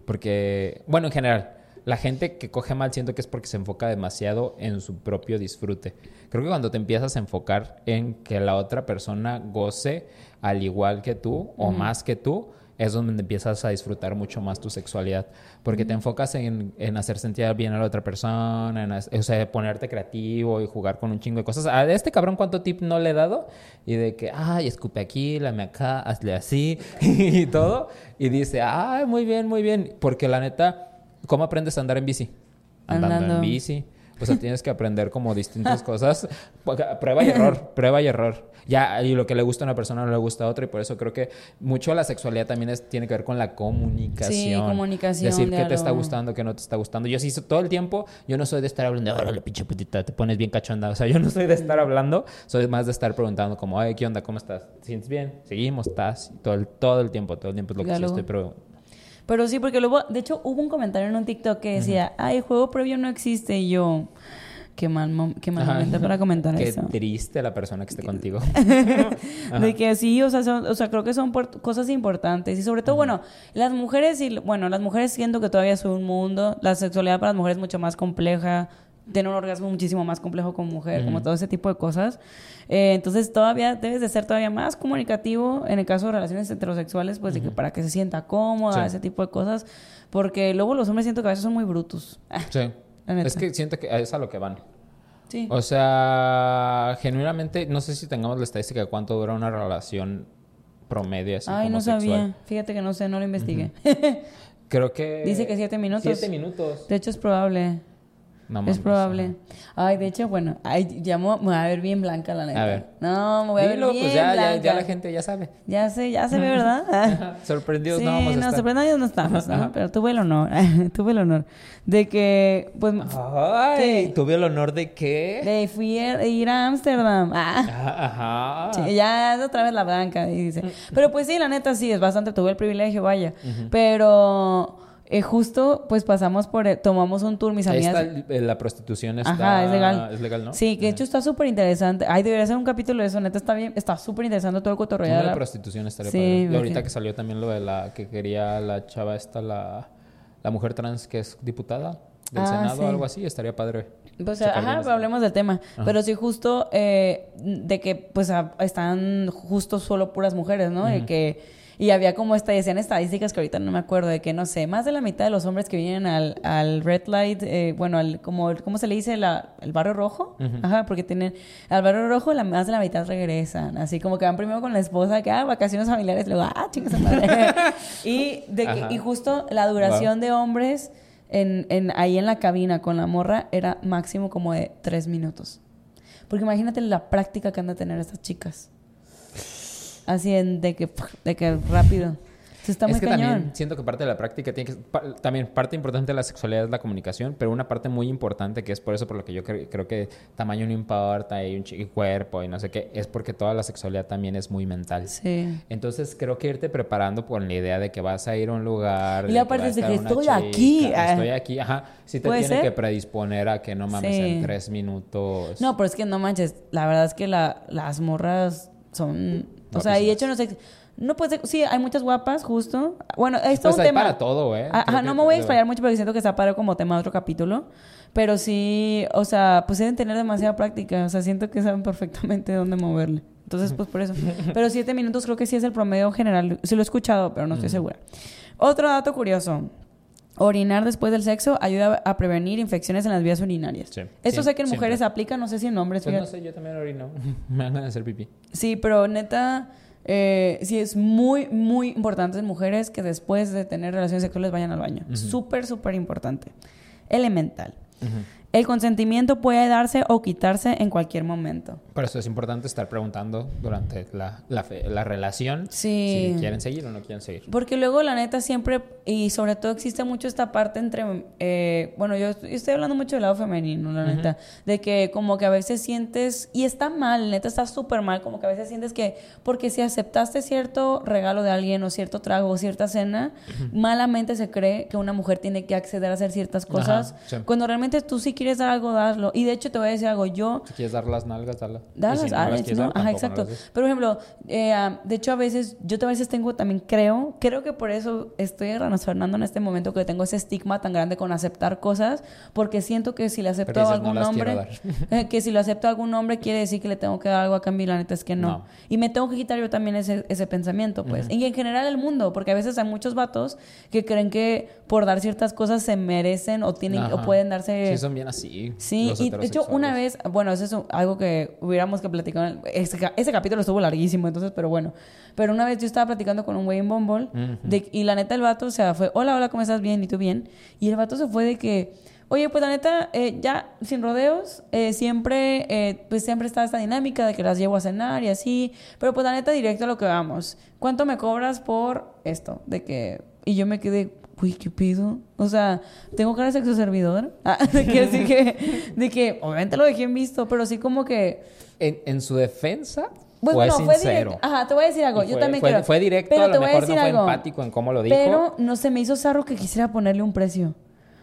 Porque. Bueno, en general. La gente que coge mal siento que es porque se enfoca demasiado en su propio disfrute. Creo que cuando te empiezas a enfocar en que la otra persona goce al igual que tú o más que tú, es donde empiezas a disfrutar mucho más tu sexualidad. Porque te enfocas en, en hacer sentir bien a la otra persona, en, o sea, ponerte creativo y jugar con un chingo de cosas. A este cabrón, ¿cuánto tip no le he dado? Y de que, ay, escupe aquí, lame acá, hazle así y todo. Y dice, ay, muy bien, muy bien. Porque la neta, ¿cómo aprendes a andar en bici? Andando, Andando. en bici. O sea, tienes que aprender como distintas cosas. Prueba y error, prueba y error. Ya, y lo que le gusta a una persona no le gusta a otra. Y por eso creo que mucho la sexualidad también es, tiene que ver con la comunicación. Sí, comunicación, Decir qué te está gustando, qué no te está gustando. Yo sí, todo el tiempo, yo no soy de estar hablando, órale, pinche putita, te pones bien cachonda. O sea, yo no soy de estar hablando, soy más de estar preguntando como, ay, ¿qué onda? ¿Cómo estás? ¿Te sientes bien? Seguimos, estás. Todo el, todo el tiempo, todo el tiempo es lo que sí Diálogo. estoy preguntando. Pero sí, porque luego, de hecho, hubo un comentario en un TikTok que decía, ay, el juego previo no existe. Y yo, qué mal, qué mal momento para comentar Qué eso. triste la persona que esté contigo. De que sí, o sea, son- o sea, creo que son por- cosas importantes. Y sobre todo, bueno, las mujeres, y bueno, las mujeres siento que todavía es un mundo. La sexualidad para las mujeres es mucho más compleja. Tener un orgasmo muchísimo más complejo como mujer, como todo ese tipo de cosas. Eh, entonces, todavía debes de ser todavía más comunicativo en el caso de relaciones heterosexuales, pues de que para que se sienta cómoda, Sí. ese tipo de cosas. Porque luego los hombres siento que a veces son muy brutos. Ah, Sí. Es que siento que es a lo que van. sí. O sea, genuinamente, no sé si tengamos la estadística de cuánto dura una relación promedio así Ay, como no sexual. sabía. Fíjate que no sé, no lo investigué. Creo que... Dice que siete minutos. Siete minutos. De hecho, es probable. No es probable. Ay, de hecho, bueno, ay, ya me voy a ver bien blanca, la neta. A ver. No, me voy a ver Dilo, bien pues ya, ya, blanca. ya la gente ya sabe. Ya sé, ya se ve, ¿verdad? Sorprendidos sí, no vamos a estar. sorprendidos no estamos, ¿no? Pero tuve el honor, tuve el honor de que, pues, Ay, ¿Qué? tuve el honor de qué? de fui a ir a Ámsterdam. Ah. Ah, Ajá. Sí, ya es otra vez la blanca, dice. Pero pues sí, la neta sí, es bastante, tuve el privilegio, vaya. Pero eh, justo, pues pasamos por, el- tomamos un tour, mis amigas. está el- la prostitución está... Ajá, es legal. Es legal, ¿no? Sí, que de hecho está súper interesante. Ay, debería ser un capítulo de eso, neta, está bien, está súper interesante todo el cotorreo. De la- prostitución estaría Sí, padre. Y ahorita que salió también lo de la que quería la chava esta, la, la mujer trans que es diputada del Ah, Senado sí. o algo así, estaría padre. Pues, ajá, pero hablemos del tema. Pero sí, justo eh, de que, pues, a- están justo solo puras mujeres, ¿no? De que, y había como esta, decían estadísticas que ahorita no me acuerdo, de que, no sé, más de la mitad de los hombres que vienen al, al Red Light, eh, bueno, al, como, ¿cómo se le dice? La, el barrio rojo. Ajá, porque tienen, al barrio rojo la, más de la mitad regresan. Así como que van primero con la esposa, que, ah, vacaciones familiares, luego, ah, chicas, madre. y, de que, y justo la duración de hombres en, en, ahí en la cabina con la morra era máximo como de tres minutos. Porque imagínate la práctica que han de tener estas chicas. Así en, de que, de que rápido. Eso está muy es que cañón. también siento que parte de la práctica tiene que... pa- también parte importante de la sexualidad es la comunicación, pero una parte muy importante que es por eso por lo que yo cre- creo que tamaño no importa y un chi- y cuerpo y no sé qué, es porque toda la sexualidad también es muy mental. Sí. Entonces creo que irte preparando con la idea de que vas a ir a un lugar. Y la que parte de que estoy chica, aquí, ah. Estoy aquí, ajá. Sí te ¿Puede tiene ser? que predisponer a que no mames Sí. en tres minutos. No, pero es que no manches. La verdad es que la, las morras son. O sea, y de hecho no sé. No puede ser. Sí, hay muchas guapas, justo. Bueno, es todo Pues un hay tema. para todo, ¿eh? Ajá, Creo que- no me voy a explayar mucho porque siento que está para como tema de otro capítulo. Pero sí, o sea, pues deben tener demasiada práctica. O sea, siento que saben perfectamente dónde moverle. Entonces, pues por eso. Pero siete minutos creo que sí es el promedio general. Sí lo he escuchado, pero no estoy segura. Otro dato curioso. Orinar después del sexo ayuda a prevenir infecciones en las vías urinarias. Sí, Esto sé que en mujeres siempre. aplica, no sé si en hombres. Pues no sé, yo también orino. me van a hacer pipí. Sí, pero neta, eh, sí es muy, muy importante en mujeres que después de tener relaciones sexuales vayan al baño. Súper, súper importante. Elemental. El consentimiento puede darse o quitarse en cualquier momento. Por eso es importante estar preguntando durante la, la, fe- la relación Sí. si quieren seguir o no quieren seguir. Porque luego, la neta, siempre, y sobre todo existe mucho esta parte entre, eh, bueno, yo estoy, hablando mucho del lado femenino, la neta, de que como que a veces sientes, y está mal, neta, está súper mal, como que a veces sientes que, porque si aceptaste cierto regalo de alguien o cierto trago o cierta cena, malamente se cree que una mujer tiene que acceder a hacer ciertas cosas, Ajá, sí. cuando realmente tú si quieres dar algo, daslo. Y de hecho te voy a decir algo, yo... Si quieres dar las nalgas, dala. Y Darlas, si no las dar, ¿no? Ajá, exacto. no. Pero, por ejemplo, eh, ah, de hecho, a veces, yo a veces tengo también, creo, creo que por eso estoy Fernando en este momento que tengo ese estigma tan grande con aceptar cosas, porque siento que si le acepto a dices, no algún hombre, eh, que si lo acepto a algún hombre quiere decir que le tengo que dar algo a cambio y la neta es que no. Y me tengo que quitar yo también ese, ese pensamiento, pues. Y en general el mundo, porque a veces hay muchos vatos que creen que por dar ciertas cosas se merecen o tienen o Ajá. pueden darse... Sí, son bien así. Sí, y de hecho una vez, bueno, eso es algo que hubiéramos que platicar. Ese, ese capítulo estuvo larguísimo, entonces, pero bueno. Pero una vez yo estaba platicando con un güey en Bumble de- y la neta el vato, o sea, fue, hola, hola, ¿cómo estás? Bien, ¿y tú bien? Y el vato se fue de que, oye, pues la neta, eh, ya sin rodeos, eh, siempre, eh, pues siempre está esta dinámica de que las llevo a cenar y así, pero pues la neta, directo a lo que vamos. ¿Cuánto me cobras por esto? De que, y yo me quedé, Uy, ¿qué pido? O sea, ¿tengo cara de sexo servidor? Ah, de que así que, de que, obviamente lo dejé en visto, pero sí como que... En, en su defensa, Pues fue bueno, fue sincero. directo. Ajá, te voy a decir algo. Yo fue- también fue, creo. Fue directo, Pero a lo te voy a mejor no decir fue algo. empático en cómo lo dijo. Pero no se me hizo zarro que quisiera ponerle un precio.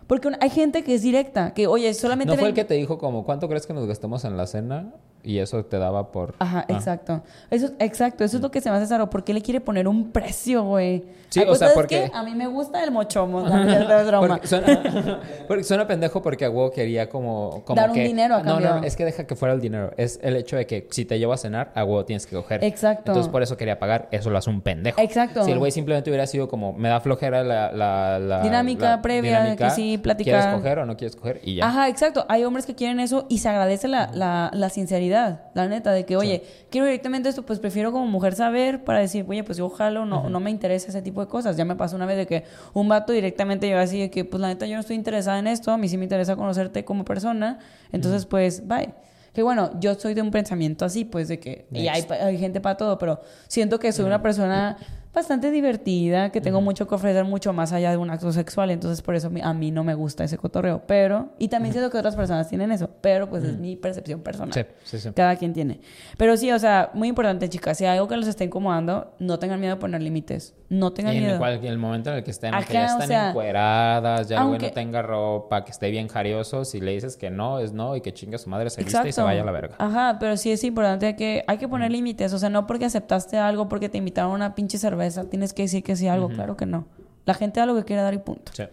Porque hay gente que es directa, que, oye, solamente... ¿No fue el que te dijo como, ¿cuánto crees que nos gastemos en la cena? Y eso te daba por... Ajá, Ah. exacto. Eso, exacto, eso es lo que se me hace raro. ¿Por qué le quiere poner un precio, güey? Sí, Ay, o pues, sea, ¿sabes porque- qué? A mí me gusta el mochomo, es. Porque suena, porque suena pendejo porque a huevo quería como, como Dar un que- dinero a No, cambio. no, es que deja que fuera el dinero. Es el hecho de que si te llevo a cenar, a huevo tienes que coger. Exacto. Entonces por eso quería pagar. Eso lo hace un pendejo. Exacto. Si el güey simplemente hubiera sido como, me da flojera la... la- la- Dinámica la previa que sí, platicar. ¿Quieres coger o no quieres coger? Y ya. Ajá, exacto. Hay hombres que quieren eso y se agradece la, la, la sinceridad. La neta, de que, oye, quiero directamente esto, pues prefiero como mujer saber para decir, oye, pues yo ojalá no, no me interesa ese tipo de cosas. Ya me pasó una vez de que un vato directamente yo así de que, pues la neta, yo no estoy interesada en esto, a mí sí me interesa conocerte como persona, entonces, pues, bye. Que bueno, yo soy de un pensamiento así, pues de que, y hay, hay gente para todo, pero siento que soy una persona bastante divertida, que tengo mucho que ofrecer, mucho más allá de un acto sexual, entonces por eso a mí no me gusta ese cotorreo, pero, y también siento que otras personas tienen eso, pero pues es mi percepción personal. Sí, sí, sí. Cada quien tiene. Pero sí, o sea, muy importante, chicas, si hay algo que los está incomodando, no tengan miedo de poner límites, no tengan en miedo. en el momento en el que estén, Ajá, que ya o están sea, encueradas, ya aunque- no tenga ropa, que esté bien jarioso, si le dices que no, es no, y que chinga su madre se viste y se vaya a la verga. Ajá, pero sí es importante que hay que poner límites. O sea, no porque aceptaste algo, porque te invitaron a una pinche cerveza, tienes que decir que sí algo. Claro que no. La gente da lo que quiere dar y punto. Sí.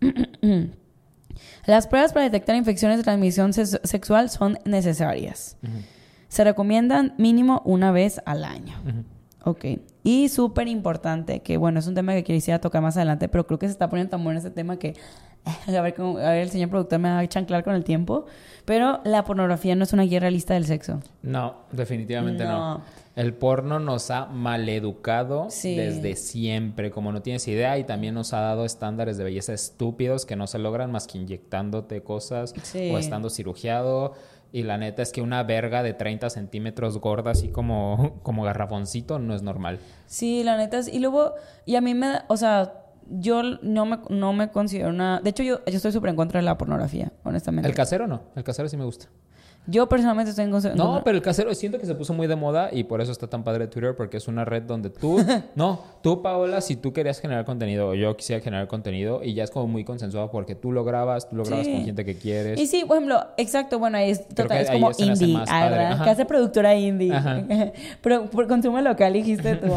Las pruebas para detectar infecciones de transmisión ses- sexual son necesarias. Se recomiendan mínimo una vez al año. Ok. Y súper importante, que bueno, es un tema que quisiera tocar más adelante, pero creo que se está poniendo tan bueno este tema que a ver, cómo- a ver el señor productor me va a chanclar con el tiempo. Pero la pornografía no es una guía realista del sexo. No, definitivamente no. No. El porno nos ha maleducado Sí. desde siempre, como no tienes idea, y también nos ha dado estándares de belleza estúpidos que no se logran más que inyectándote cosas Sí. o estando cirugiado. Y la neta es que una verga de 30 centímetros gorda, así como, como garrafoncito, no es normal. Sí, la neta es. Y luego, y a mí me da, o sea, yo no me, no me considero una. De hecho, yo, yo estoy súper en contra de la pornografía, honestamente. El casero no, el casero sí me gusta. Yo personalmente estoy en contra. No, pero el casero siento que se puso muy de moda y por eso está tan padre Twitter, porque es una red donde tú, no, tú Paola, si tú querías generar contenido o yo quisiera generar contenido y ya es como muy consensuado porque tú lo grabas, tú lo grabas Sí. con gente que quieres. Y sí, por ejemplo, exacto, bueno, ahí es, total, es ahí como indie, ah. ¿verdad? Ajá. Que hace productora indie. Ajá. Pero por consumo local dijiste tú.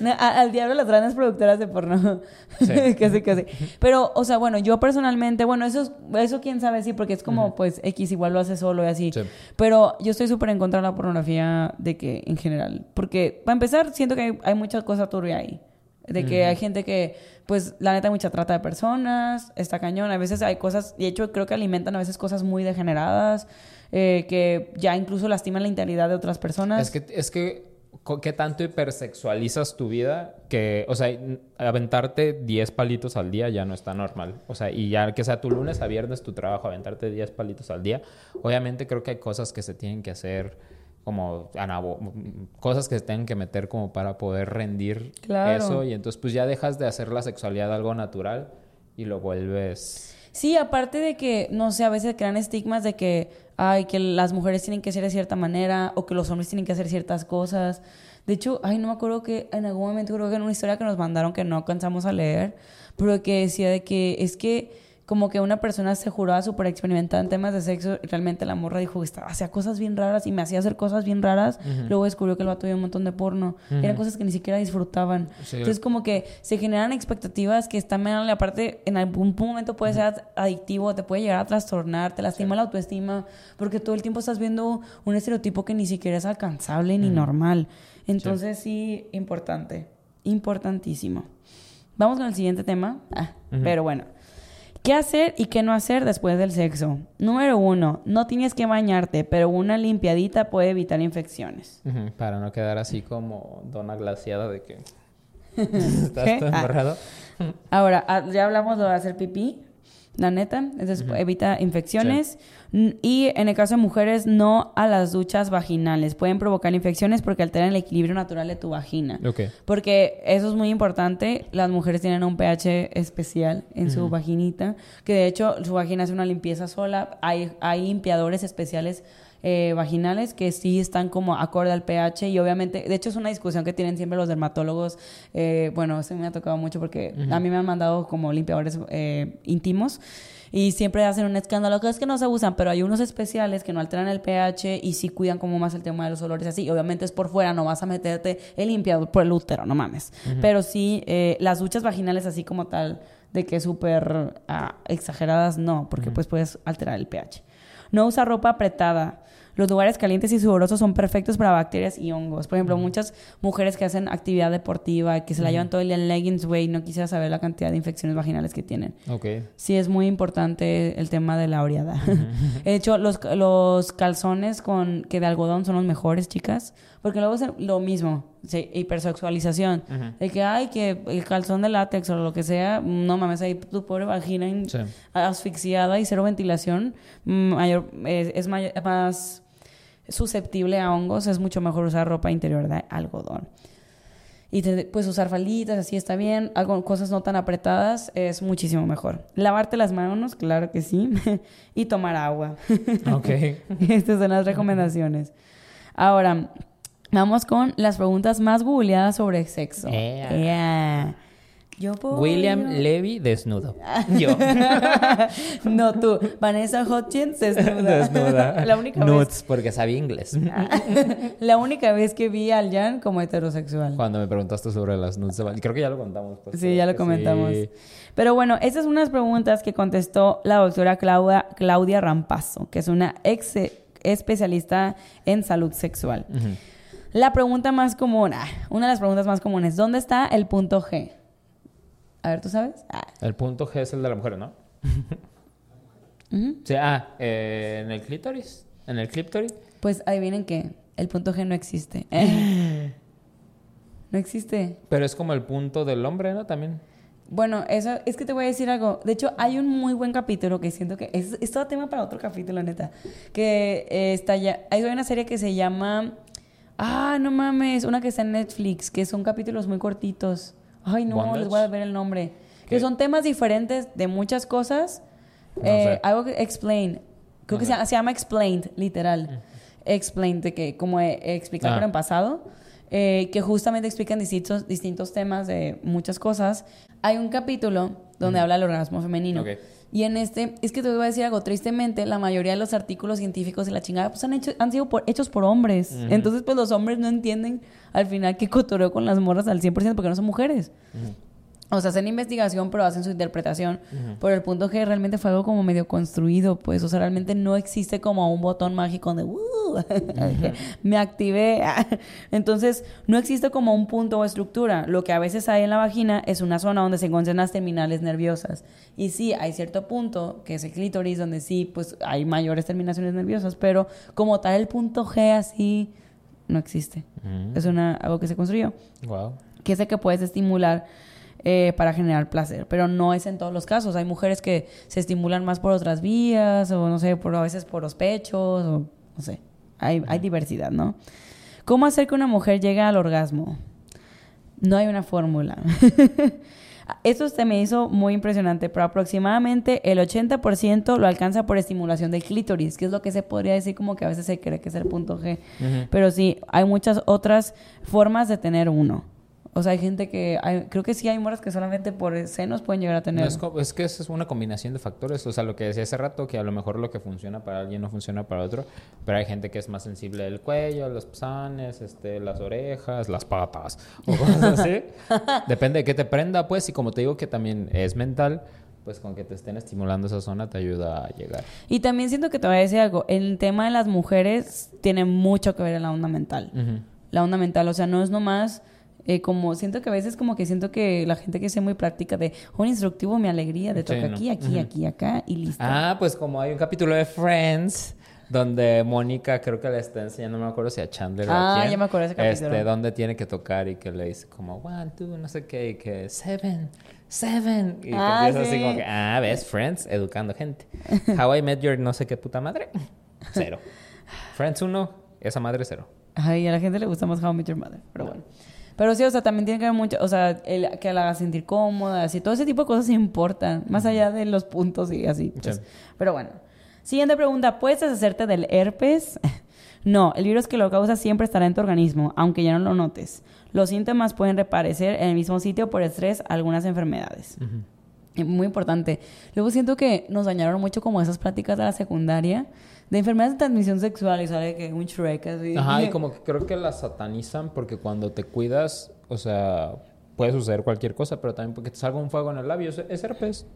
No, a- al diablo las grandes productoras de porno. Sí. casi, casi. Pero, o sea, bueno, yo personalmente, bueno, eso, es- eso quién sabe, sí, porque es como, pues, X igual lo hace solo y así. Sí. Pero yo estoy súper en contra de la pornografía de que, en general. Porque, para empezar, siento que hay, hay mucha cosa turbia ahí. De que hay gente que, pues, la neta, hay mucha trata de personas, está cañón. A veces hay cosas, y de hecho, creo que alimentan a veces cosas muy degeneradas, eh, que ya incluso lastiman la integridad de otras personas. Es que, es que, ¿qué tanto hipersexualizas tu vida? Que, o sea, aventarte 10 palitos al día ya no está normal. O sea, y ya que sea tu lunes a viernes tu trabajo, aventarte 10 palitos al día. Obviamente creo que hay cosas que se tienen que hacer como anabo- cosas que se tienen que meter como para poder rendir Claro. eso y entonces pues ya dejas de hacer la sexualidad algo natural y lo vuelves Sí, aparte de que, no sé, a veces crean estigmas de que, ay, que las mujeres tienen que ser de cierta manera o que los hombres tienen que hacer ciertas cosas. De hecho, ay, no me acuerdo que en algún momento creo que en una historia que nos mandaron que no alcanzamos a leer, pero que decía de que es que como que una persona se juraba súper experimentada en temas de sexo y realmente la morra dijo que estaba, hacía cosas bien raras y me hacía hacer cosas bien raras. Luego descubrió que el vato veía un montón de porno. Eran cosas que ni siquiera disfrutaban. Sí. Entonces como que se generan expectativas que están mal. Aparte, en algún momento puede ser adictivo, te puede llegar a trastornar, te lastima la autoestima, porque todo el tiempo estás viendo un estereotipo que ni siquiera es alcanzable ni normal. Entonces sí, importante, importantísimo. Vamos con el siguiente tema. Ah, Pero bueno. ¿Qué hacer y qué no hacer después del sexo? Número uno, no tienes que bañarte, pero una limpiadita puede evitar infecciones. Para no quedar así como dona glaciada de que estás todo Ah. embarrado. Ahora, ah, ya hablamos de hacer pipí, la neta, entonces evita infecciones. Y en el caso de mujeres, no a las duchas vaginales. Pueden provocar infecciones porque alteran el equilibrio natural de tu vagina. Ok. Porque eso es muy importante. Las mujeres tienen un pH especial en su vaginita, que de hecho su vagina hace una limpieza sola. Hay, hay limpiadores especiales eh, vaginales que sí están como acorde al pH y obviamente, de hecho es una discusión que tienen siempre los dermatólogos. eh, bueno, eso me ha tocado mucho porque a mí me han mandado como limpiadores eh, íntimos. Y siempre hacen un escándalo, que es que no se usan, pero hay unos especiales que no alteran el pH y sí cuidan como más el tema de los olores así. Obviamente es por fuera, no vas a meterte el limpiador por el útero, no mames. Pero sí, eh, las duchas vaginales así como tal, de que súper ah, exageradas, no, porque pues puedes alterar el pH. No usa ropa apretada. Los lugares calientes y sudorosos son perfectos para bacterias y hongos. Por ejemplo, muchas mujeres que hacen actividad deportiva, que se la llevan todo el día en leggings, güey, no quisiera saber la cantidad de infecciones vaginales que tienen. Ok. Sí, es muy importante el tema de la oreada. de hecho, los, los calzones con que de algodón son los mejores, chicas, porque luego es lo mismo, sí, hipersexualización. De que, ay, que el calzón de látex o lo que sea, no mames, ahí tu pobre vagina Sí. asfixiada y cero ventilación, mm, mayor, es, más susceptible a hongos, es mucho mejor usar ropa interior de algodón. Y te- pues usar falditas, así está bien. Algo, cosas no tan apretadas es muchísimo mejor. Lavarte las manos, claro que sí. y tomar agua. Ok. Estas son las recomendaciones. Ahora, vamos con las preguntas más googleadas sobre sexo. Ea. Ea. Yo puedo- William Levy desnudo. Yo. no, tú. Vanessa Hutchins desnuda. desnuda. La única vez Nudes, porque sabía inglés. La única vez que vi al Jan como heterosexual. Cuando me preguntaste sobre las nudes Creo que ya lo contamos. pues, Sí, ya lo comentamos. sí. Pero bueno, estas son unas preguntas que contestó la doctora Claudia, Claudia Rampazo, que es una ex especialista en salud sexual. La pregunta más común, ah, una de las preguntas más comunes, ¿dónde está el punto G? A ver, ¿tú sabes? Ah, El punto G es el de la mujer, ¿no? ujú. Sí, ah, eh, en el clítoris. En el clítoris. Pues adivinen que el punto G no existe. no existe. Pero es como el punto del hombre, ¿no? También. Bueno, eso es que te voy a decir algo. De hecho, hay un muy buen capítulo que siento que es, es todo tema para otro capítulo, neta. Que eh, está ya. Hay una serie que se llama. Ah, no mames. Una que está en Netflix, que son capítulos muy cortitos. Ay, no, ¿Bondage? les voy a ver el nombre. ¿Qué? Que son temas diferentes de muchas cosas. No eh. Algo que explain. Creo que se, llama- se llama Explained, literal. Explained, de que como eh, explicar Ah. pero en pasado. eh, que justamente explican distintos, distintos temas de muchas cosas. Hay un capítulo donde habla del orgasmo femenino. Ok. Y en este, es que te voy a decir algo, tristemente, la mayoría de los artículos científicos de la chingada pues han, hecho, han sido por- hechos por hombres. Entonces, pues los hombres no entienden al final qué cotorreo con las morras al 100% porque no son mujeres. O sea, hacen investigación, pero hacen su interpretación. Por el punto que realmente fue algo como medio construido, pues. O sea, realmente no existe como un botón mágico de "Uh", me activé. Entonces, no existe como un punto o estructura. Lo que a veces hay en la vagina es una zona donde se encuentran las terminales nerviosas. Y sí, hay cierto punto, que es el clítoris, donde sí, pues hay mayores terminaciones nerviosas, pero como tal, el punto G así no existe. Mm. Es una, algo que se construyó Wow. que es el que puedes estimular eh, para generar placer, pero no es en todos los casos. Hay mujeres que se estimulan más por otras vías, o no sé, por, a veces por los pechos, o no sé. Hay, hay diversidad, ¿no? ¿Cómo hacer que una mujer llegue al orgasmo? No hay una fórmula. Esto se me hizo muy impresionante, pero aproximadamente el 80% lo alcanza por estimulación del clítoris, que es lo que se podría decir como que a veces se cree que es el punto G. Pero sí, hay muchas otras formas de tener uno. O sea, hay gente que... hay- creo que sí hay moras que solamente por senos pueden llegar a No, tener. es, co- es que es una combinación de factores. O sea, lo que decía hace rato, que a lo mejor lo que funciona para alguien no funciona para otro. Pero hay gente que es más sensible del cuello, los pezones, este, las orejas, las patas o cosas así. Depende de qué te prenda, pues. Y como te digo que también es mental, pues con que te estén estimulando esa zona te ayuda a llegar. Y también siento que te voy a decir algo. El tema de las mujeres tiene mucho que ver en la onda mental. Ujú. La onda mental, o sea, no es nomás... eh, como siento que a veces como que siento que la gente que sea muy práctica de un instructivo mi alegría de toca ¿no? aquí, aquí, Ujú. aquí, acá y listo. Ah, pues como hay un capítulo de Friends donde Mónica creo que le está enseñando, no me acuerdo si a Chandler o Ah, a quién, ya me acuerdo ese capítulo. Este, donde tiene que tocar y que le dice como one, two, no sé qué, y que seven, seven. Y Ah, empieza así sí. como que, ah, ves, Friends, educando gente. How I Met Your no sé qué puta madre, cero. Friends uno, esa madre cero. Ay, a la gente le gusta más How I Met Your Mother, pero bueno. Pero sí, o sea, también tiene que ver mucho, o sea, el, que la haga sentir cómoda, así, todo ese tipo de cosas importan, más allá de los puntos y así. pues. Sí. Pero bueno. Siguiente pregunta, ¿puedes deshacerte del herpes? No, el virus que lo causa siempre estará en tu organismo, aunque ya no lo notes. Los síntomas pueden reaparecer en el mismo sitio por estrés, algunas enfermedades. Eh, Muy importante. Luego siento que nos dañaron mucho como esas pláticas de la secundaria de enfermedades de transmisión sexual y sale que un Shrek así. Ajá, y como que creo que la satanizan porque cuando te cuidas, o sea, puede suceder cualquier cosa, pero también porque te salga un fuego en el labio, es- es herpes.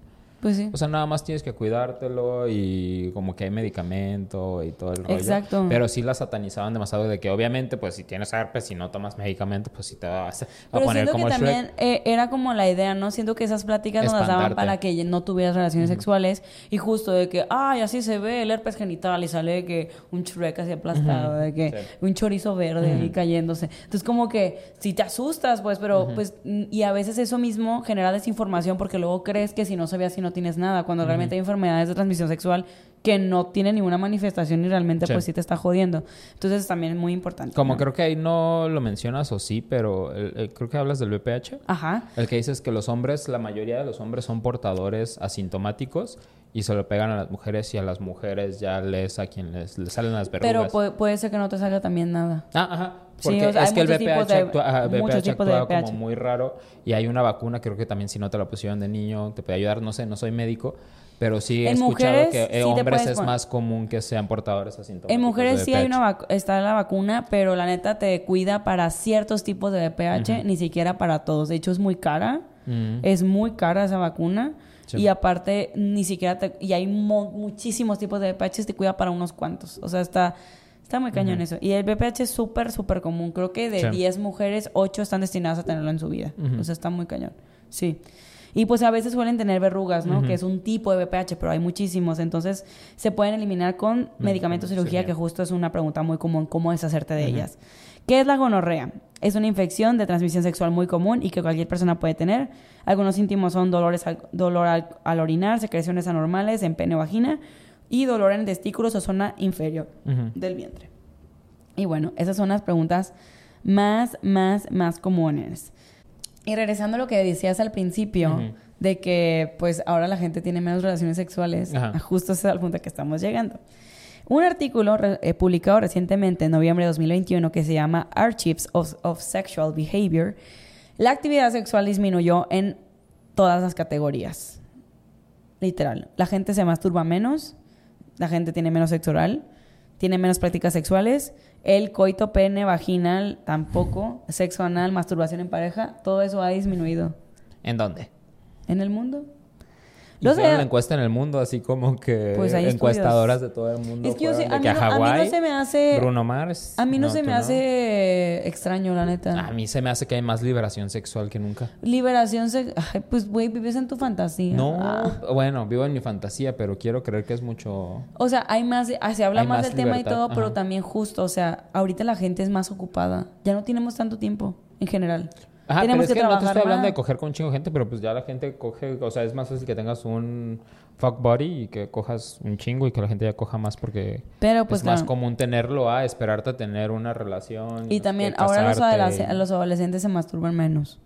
Pues sí. O sea, nada más tienes que cuidártelo y como que hay medicamento y todo el rollo. Exacto. Pero sí la satanizaban demasiado de que obviamente pues si tienes herpes y no tomas medicamento pues sí te vas a Pero poner siento como que Shrek. también eh, era como la idea, ¿no? Siento que esas pláticas nos las daban Espantarte. para que no tuvieras relaciones sexuales y justo de que, ay, así se ve el herpes genital y sale de que un Shrek así aplastado, de que Sí. un chorizo verde ahí cayéndose. Entonces como que si te asustas, pues, pero pues, y a veces eso mismo genera desinformación porque luego crees que si no se ve así no tienes nada, cuando realmente hay enfermedades de transmisión sexual que no tienen ninguna manifestación y realmente Sí. pues sí te está jodiendo. Entonces también es muy importante. Como ¿no? creo que ahí no lo mencionas o sí, pero el- el- creo que hablas del VPH. Ajá. El que dices que los hombres, la mayoría de los hombres son portadores asintomáticos y se lo pegan a las mujeres y a las mujeres ya les a quien les, les salen las verrugas. Pero puede, puede ser que no te salga también nada. Ah, ajá. Sí, Porque o sea, es que el tipos VPH, de- actúa, VPH tipos de actúa como muy raro y hay una vacuna, creo que también si no te la pusieron de niño te puede ayudar, no sé, no soy médico, pero sí he En escuchado mujeres que sí en hombres puedes es más común que sean portadores asintomáticos. En mujeres de sí hay una está la vacuna, pero la neta te cuida para ciertos tipos de VPH, ni siquiera para todos. De hecho, es muy cara. Mm. Es muy cara esa vacuna. Sí. Y aparte, ni siquiera te... Y hay mo- muchísimos tipos de VPH, te cuida para unos cuantos. O sea, está... Está muy cañón eso. Y el VPH es súper, súper común. Creo que de Sí. 10 mujeres, 8 están destinadas a tenerlo en su vida. O sea, está muy cañón. Sí. Y pues a veces suelen tener verrugas, ¿no? Que es un tipo de VPH, pero hay muchísimos. Entonces, se pueden eliminar con medicamentos, cirugía, cirugía. que justo es una pregunta muy común, cómo deshacerte de ellas. ¿Qué es la gonorrea? Es una infección de transmisión sexual muy común y que cualquier persona puede tener. Algunos síntomas son dolores al- dolor al, al orinar, secreciones anormales en pene o vagina y dolor en testículos o zona inferior del vientre. Y bueno, esas son las preguntas más, más, más comunes. Y regresando a lo que decías al principio, de que pues ahora la gente tiene menos relaciones sexuales, Ajá. justo es el punto que estamos llegando. Un artículo re- eh, publicado recientemente en noviembre de 2021 que se llama Archives of, of Sexual Behavior, la actividad sexual disminuyó en todas las categorías. Literal. La gente se masturba menos, la gente tiene menos sexo oral, tiene menos prácticas sexuales, el coito pene vaginal tampoco, sexo anal, masturbación en pareja, todo eso ha disminuido ¿En dónde? en el mundo. Hicieron Lo sé. la encuesta en el mundo, así como que Pues encuestadoras de todo el mundo. Es que yo sé- a mí que a mí no se me hace- Bruno Mars. A mí no, se me hace extraño, la neta. A mí se me hace que hay más liberación sexual que nunca. Liberación se... Ay, pues, güey, vives en tu fantasía. No, Ah. bueno, vivo en mi fantasía, pero quiero creer que es mucho. O sea, hay más... ah, Se habla Hay más, más del tema y todo, pero también justo, o sea, ahorita la gente es más ocupada. Ya no tenemos tanto tiempo, en general. Ajá, tenemos pero es que, no te estoy hablando más. de coger con un chingo de gente, pero pues ya la gente coge, o sea, es más fácil que tengas un fuck body y que cojas un chingo y que la gente ya coja más porque Pero pues es más común tenerlo a esperarte a tener una relación. Y también, que ahora los, adolesc- los adolescentes se masturban menos.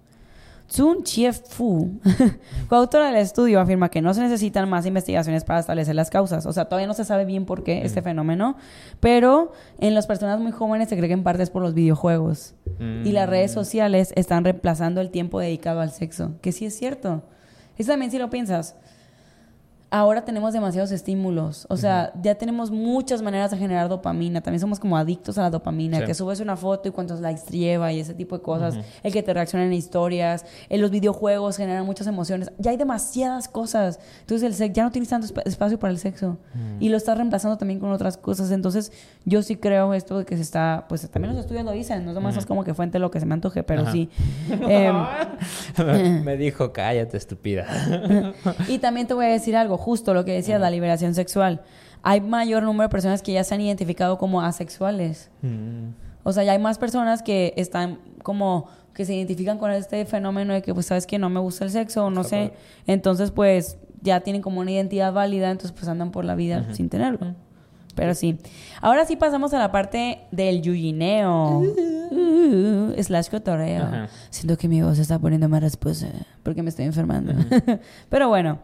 Tsun Chief Fu, coautora del estudio, afirma que no se necesitan más investigaciones para establecer las causas. O sea, todavía no se sabe bien por qué este fenómeno, pero en las personas muy jóvenes se cree que en parte es por los videojuegos. Y las Mm. redes sociales están reemplazando el tiempo dedicado al sexo, que sí es cierto. Eso también si lo piensas. Ahora tenemos demasiados estímulos. O sea, ya tenemos muchas maneras de generar dopamina. También somos como adictos a la dopamina. Sí. Que subes una foto y cuántos likes lleva y ese tipo de cosas. El que te reaccionan en historias. En los videojuegos generan muchas emociones. Ya hay demasiadas cosas. Entonces el sexo, ya no tienes tanto espa- espacio para el sexo. Y lo estás reemplazando también con otras cosas. Entonces yo sí creo esto de que se está... Pues también los estudios lo dicen. No es nomás es como que fuente lo que se me antoje, pero sí. Em, Me dijo, cállate, estúpida. Y también te voy a decir algo, justo lo que decías, la liberación sexual. Hay mayor número de personas que ya se han identificado como asexuales. Mm. O sea, ya hay más personas que están como que se identifican con este fenómeno de que pues sabes que no me gusta el sexo o no Está sé. padre. Entonces, pues ya tienen como una identidad válida, entonces pues andan por la vida sin tenerlo. Pero sí. Ahora sí pasamos a la parte del yuyineo. Uh, slash cotorreo. Ajá. Siento que mi voz se está poniendo más respuesta porque me estoy enfermando. Pero bueno,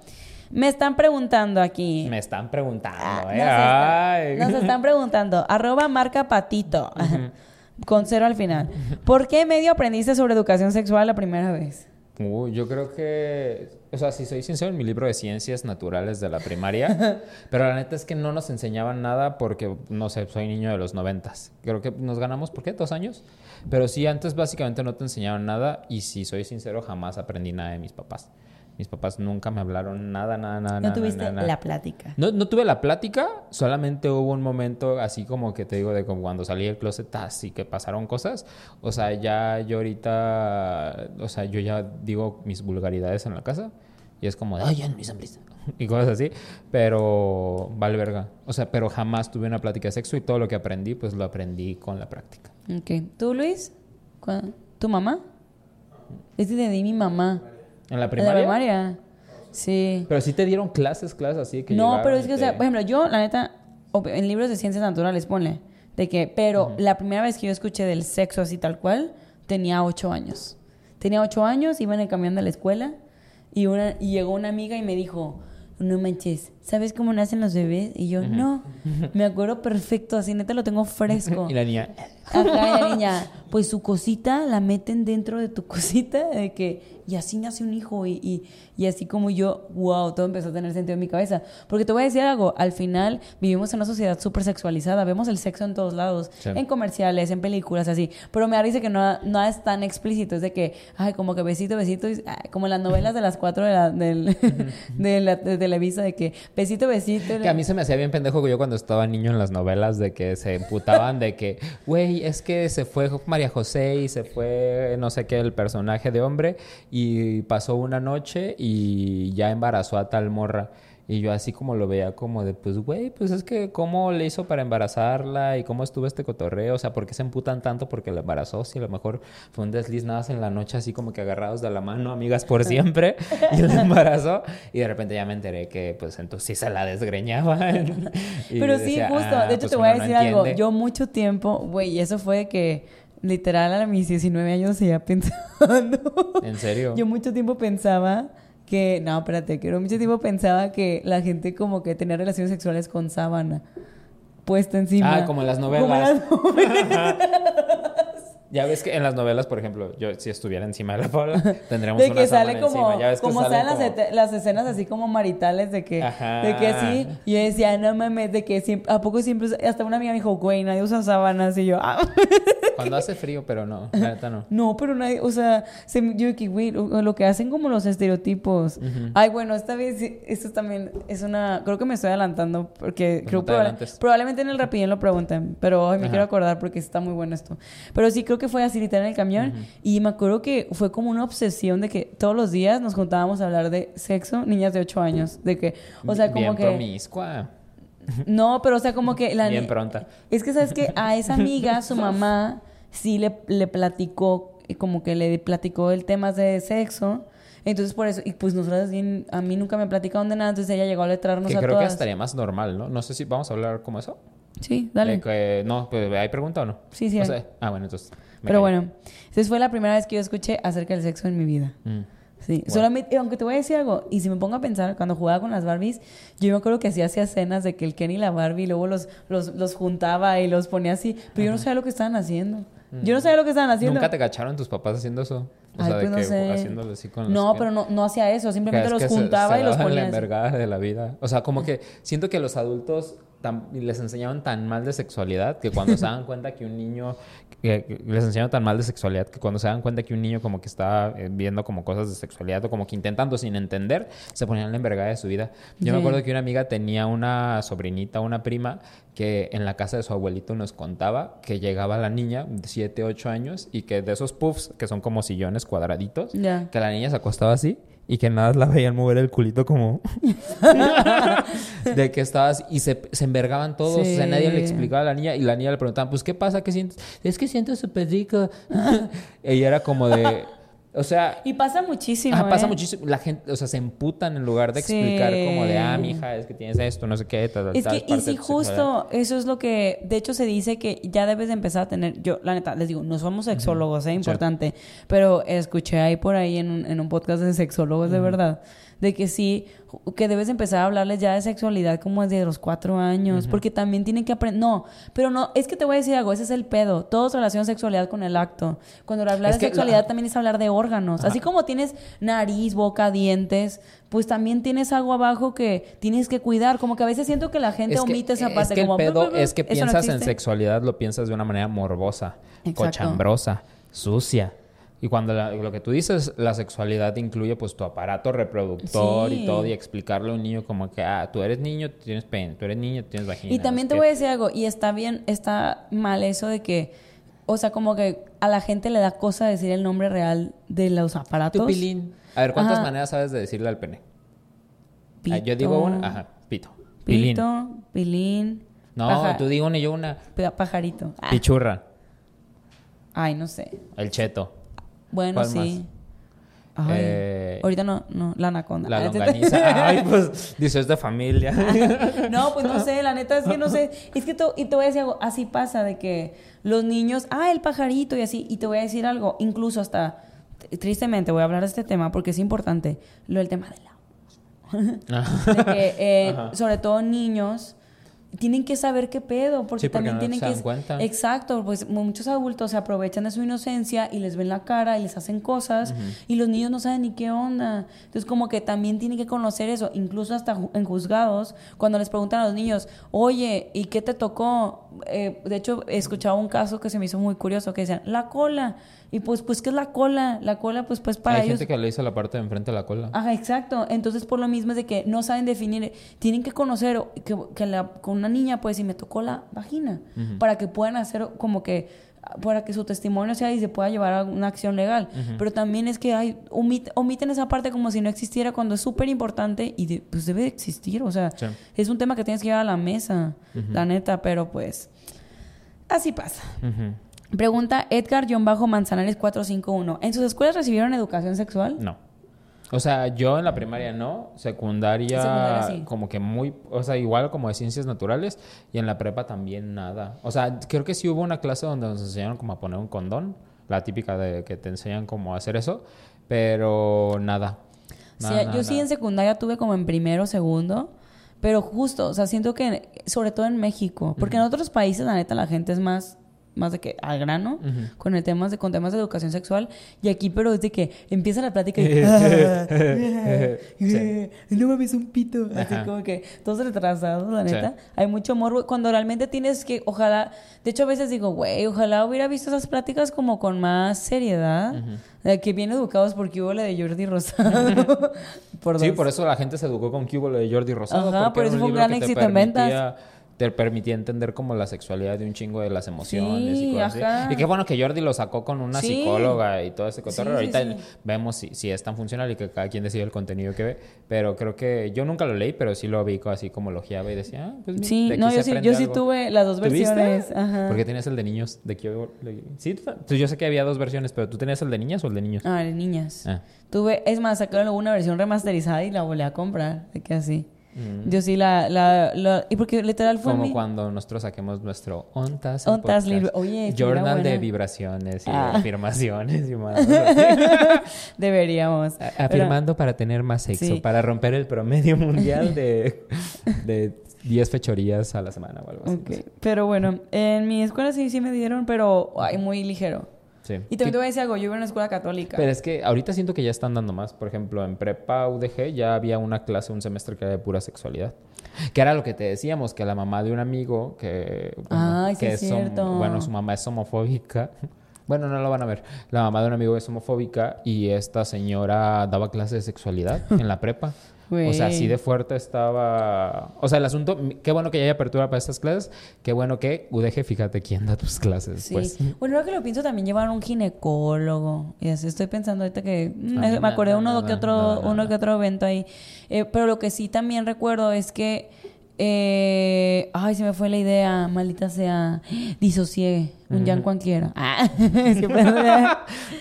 me están preguntando aquí. Me están preguntando, Ah, nos, ¿eh? está- Ay. nos están preguntando. Arroba marca patito. Con cero al final. ¿Por qué medio aprendiste sobre educación sexual la primera vez? Uy, yo creo que, o sea, si soy sincero, en mi libro de ciencias naturales de la primaria, pero la neta es que no nos enseñaban nada porque, no sé, soy niño de los noventas. Creo que nos ganamos, ¿por qué? ¿Dos años? Pero sí, antes básicamente no te enseñaban nada y si soy sincero, jamás aprendí nada de mis papás. Mis papás nunca me hablaron nada, nada, nada. No nada, tuviste nada, nada. la plática. No, no tuve la plática, solamente hubo un momento así como que te digo de como cuando salí del closet así que pasaron cosas. O sea, ya yo ahorita, o sea, yo ya digo mis vulgaridades en la casa y es como de, ay, ya no me y cosas así, pero vale verga. O sea, pero jamás tuve una plática de sexo y todo lo que aprendí, pues lo aprendí con la práctica. Ok. ¿Tú, Luis? ¿Cu- ¿Tu mamá? Es de mi mamá. ¿En la ¿En primaria? la primaria? Sí. Pero sí te dieron clases, clases así que No, pero es que, o sea, por ejemplo, yo, la neta, en libros de ciencias naturales, ponle, de que, pero la primera vez que yo escuché del sexo así tal cual, tenía ocho años. Tenía ocho años, iba en el camión de la escuela y, una, y llegó una amiga y me dijo, no manches, ¿sabes cómo nacen los bebés? Y yo, no, me acuerdo perfecto, así neta lo tengo fresco. Y la niña, Ajá, y la niña, pues su cosita la meten dentro de tu cosita, de que, y así nace un hijo, y, y, y así como yo, wow, todo empezó a tener sentido en mi cabeza. Porque te voy a decir algo, al final vivimos en una sociedad súper sexualizada, vemos el sexo en todos lados, Sí. en comerciales, en películas, así, pero me risa que no, no es tan explícito, es de que, ay, como que besito, besito, y- ay, como en las novelas de las cuatro de, la, del, de, la, de Televisa, de que besito, besito. Que a mí se me hacía bien pendejo que yo cuando estaba niño en las novelas de que se emputaban de que, güey, es que se fue María José y se fue no sé qué el personaje de hombre y pasó una noche y ya embarazó a tal morra. Y yo así como lo veía como de, pues, güey, pues es que cómo le hizo para embarazarla y cómo estuvo este cotorreo, o sea, ¿por qué se emputan tanto porque la embarazó? Si a lo mejor fue un desliz nada más en la noche así como que agarrados de la mano, amigas por siempre, y la embarazó. Y de repente ya me enteré que pues entonces sí se la desgreñaban. Y Pero sí, justo. "Ah, de hecho, pues te voy a no decir algo. entiende". Yo mucho tiempo, güey, eso fue que literal a mis 19 años seguía pensando. ¿En serio? Yo mucho tiempo pensaba que, no, espérate, que mucho tiempo pensaba que la gente como que tenía relaciones sexuales con sábana puesta encima. Ah, como en las Como en novelas. las novelas. Ya ves que en las novelas, por ejemplo, yo si estuviera encima de la Paula, tendríamos De una que sale sábana como, encima. Ya ves que como salen salen las, como- ete- las escenas así como maritales de que, Ajá. de que sí, y yo decía, no mames, de que siempre, a poco siempre, usa- hasta una amiga me dijo, güey, nadie usa sábanas, y yo, ah, Cuando hace frío, pero no, la neta no. no, pero nadie, o sea, se, yo que, güey, lo, lo que hacen como los estereotipos. Ay, bueno, esta vez, esto también es una, creo que me estoy adelantando, porque Pues creo no probablemente en el rapidín lo preguntan, pero ay, me Ajá. quiero acordar porque está muy bueno esto. Pero sí, creo que fue así literal en el camión, y me acuerdo que fue como una obsesión de que todos los días nos juntábamos a hablar de sexo, niñas de 8 años, de que, o sea, como Bien que... promiscua. No, pero o sea, como que la Bien pronta. Es que sabes que a esa amiga, su mamá, sí le, le platicó, y como que le platicó el tema de sexo. Entonces por eso, y pues nosotras a mí nunca me platicaron de nada, entonces ella llegó a letrarnos Que a creo que estaría más normal, ¿no? No sé si vamos a hablar como eso. Sí, dale. Que- no, pues, ¿hay pregunta o no? Sí, sí O sea, ah, bueno, entonces. Pero bueno, entonces fue la primera vez que yo escuché acerca del sexo en mi vida. Mm. Sí, Bueno. solamente, aunque te voy a decir algo, y si me pongo a pensar, cuando jugaba con las Barbies, yo me acuerdo que hacía hacía escenas de que el Ken y la Barbie luego los, los, los juntaba y los ponía así, pero yo no sabía lo que estaban haciendo. Yo no sabía lo que estaban haciendo. ¿Nunca te cacharon tus papás haciendo eso? O Ay, sea, pues de no que sé. haciéndolo así con los No, que- pero no, no hacía eso, simplemente los que se- juntaba se y los ponía. la así. envergada de la vida. O sea, como que siento que los adultos tam- les enseñaban tan mal de sexualidad que cuando se dan cuenta que un niño que, les enseñaron tan mal de sexualidad que cuando se dan cuenta que un niño como que está eh, viendo como cosas de sexualidad o como que intentando sin entender, se ponían la envergada de su vida. Yo me acuerdo que una amiga tenía una sobrinita, una prima que en la casa de su abuelito nos contaba que llegaba la niña de 7, 8 años y que de esos puffs que son como sillones cuadraditos, que la niña se acostaba así y que nada la veían mover el culito como de que estabas y se, se envergaban todos, o sea, Sí. nadie le explicaba a la niña y la niña le preguntaban, pues ¿qué pasa? ¿Qué sientes? Es que siento súper rico. Ella era como de, o sea, Y pasa muchísimo. ajá, pasa ¿eh? muchísimo, la gente, o sea, se emputan en lugar de Sí. explicar como de, ah, mija, es que tienes esto, no sé qué, tal, Es tal, que, es y parte si de tu sexualidad". justo eso es lo que, de hecho se dice que ya debes de empezar a tener, yo la neta, les digo, no somos sexólogos, es importante, pero escuché ahí por ahí en un, en un podcast de sexólogos de verdad, de que sí, que debes empezar a hablarles ya de sexualidad como desde los cuatro años, porque también tienen que aprender, no, pero no, es que te voy a decir algo, ese es el pedo, todos relacionan sexualidad con el acto, cuando hablar Es de que sexualidad la- también es hablar de órganos, así como tienes nariz, boca, dientes, pues también tienes algo abajo que tienes que cuidar. Como que a veces siento que la gente Es que- omite esa es parte. que el como, pedo "Blu, blu, blu". es que no piensas en sexualidad, lo piensas de una manera morbosa, Exacto. cochambrosa, sucia. Y cuando la- lo que tú dices, la sexualidad incluye pues tu aparato reproductor Sí. y todo, y explicarle a un niño como que, ah, tú eres niño, tú tienes pene, tú eres niño, tú tienes vagina. Y también te voy a decir algo, y está bien, está mal eso de que, o sea, como que a la gente le da cosa decir el nombre real de los aparatos. Tu pilín. A ver, ¿cuántas Ajá. maneras sabes de decirle al pene? Ah, Pito, yo digo una, ajá, pito. Pilín. Pito, pilín. No, paja- tú digo una y yo una. pa- Pajarito. Ah, Pichurra, Ay, no sé. el cheto, Bueno, ¿Cuál sí. Ay, Eh, ahorita no, no, la anaconda. la Ah, longaniza. Ay, pues, dice, es de familia. No, pues no sé, la neta es que no sé. Es que to- y te voy a decir algo, así pasa de que los niños, ah, el pajarito y así. Y te voy a decir algo, incluso hasta, tristemente voy a hablar de este tema porque es importante, lo del tema del agua. De que, eh, sobre todo niños, tienen que saber qué pedo, porque, Sí, porque también no tienen se que... dan cuenta. Exacto, pues muchos adultos se aprovechan de su inocencia y les ven la cara y les hacen cosas y los niños no saben ni qué onda. Entonces como que también tienen que conocer eso, incluso hasta ju- en juzgados, cuando les preguntan a los niños, oye, ¿y qué te tocó? Eh, de hecho, he escuchado un caso que se me hizo muy curioso, que decían, la cola. Y pues, pues, ¿qué es la cola? La cola, pues, pues para Hay ellos... gente que le hizo la parte de enfrente de la cola. Ajá, exacto. Entonces, por lo mismo es de que no saben definir, tienen que conocer que, que la- con una niña, pues, si me tocó la vagina, para que puedan hacer como que, para que su testimonio sea y se pueda llevar a una acción legal. Pero también es que hay, omit- omiten esa parte como si no existiera cuando es súper importante y de- pues debe de existir. O sea, Sí. es un tema que tienes que llevar a la mesa, la neta, pero pues, así pasa. Ujú. Pregunta Edgar-Manzanares 451. ¿En sus escuelas recibieron educación sexual? No. O sea, yo en la primaria no, secundaria, Secundaria sí. como que muy, o sea, igual como de ciencias naturales y en la prepa también nada. O sea, creo que sí hubo una clase donde nos enseñaron como a poner un condón, la típica de que te enseñan cómo hacer eso, pero nada. Sí, yo nada, sí nada. en secundaria tuve como en primero, segundo, pero justo, o sea, siento que sobre todo en México, porque en otros países la neta la gente es más más de que al grano con el temas de con temas de educación sexual y aquí pero es de que empieza la plática y Sí. no mames un pito así Ajá. como que todos retrasados la Sí. neta hay mucho morbo cuando realmente tienes que ojalá de hecho a veces digo güey ojalá hubiera visto esas pláticas como con más seriedad de que bien educados porque hubo la de Jordi Rosado por Sí, por eso la gente se educó con Cubo lo de Jordi Rosado. Ajá, por eso fue un gran éxito en ventas. Te permitía entender como la sexualidad de un chingo de las emociones Sí, y cosas ajá. así. Y qué bueno que Jordi lo sacó con una Sí. psicóloga y todo ese cotorreo. Sí, Ahorita vemos si, si es tan funcional y que cada quien decide el contenido que ve. Pero creo que yo nunca lo leí, pero sí lo vi así como logiaba y decía, ah, pues Sí, de no, yo sí, yo sí tuve las dos versiones. Ajá. Porque tienes el de niños. De que. Sí, tú- tú- yo sé que había dos versiones, pero ¿tú tenías el de niñas o el de niños? Ah, de niñas. Ah. Tuve, es más, sacaron luego una versión remasterizada y la volví a comprar. De que así. Mm. Yo sí la, la, la- Y porque literal fue Como mi... cuando nosotros saquemos nuestro ONTAS. Ontas libre. Oye, Journal de vibraciones y Ah. afirmaciones y más. Deberíamos. A- Afirmando para tener más sexo, Sí. para romper el promedio mundial de, de 10 fechorías a la semana o algo así. Pero bueno, en mi escuela sí, sí me dieron, pero ay, muy ligero. Sí. Y también te voy a decir algo, yo iba en una escuela católica. Pero es que ahorita siento que ya están dando más. Por ejemplo, en prepa UDG ya había una clase, un semestre que era de pura sexualidad. Que era lo que te decíamos, que la mamá de un amigo que... Sí que es cierto. bueno, su mamá es homofóbica. Bueno, no lo van a ver. La mamá de un amigo es homofóbica y esta señora daba clases de sexualidad en la prepa. O sea, así de fuerte estaba... O sea, el asunto... Qué bueno que ya hay apertura para estas clases. Qué bueno que UDG, fíjate quién da tus clases. Sí. Pues. Bueno, ahora que lo pienso, también llevaron un ginecólogo. Y así estoy pensando ahorita que mm, me, acordé de uno que otro, uno que otro evento ahí. Eh, pero lo que sí también recuerdo es que eh, ay, se me fue la idea, maldita sea. Disocié, un Jan cualquiera. Ah, siempre-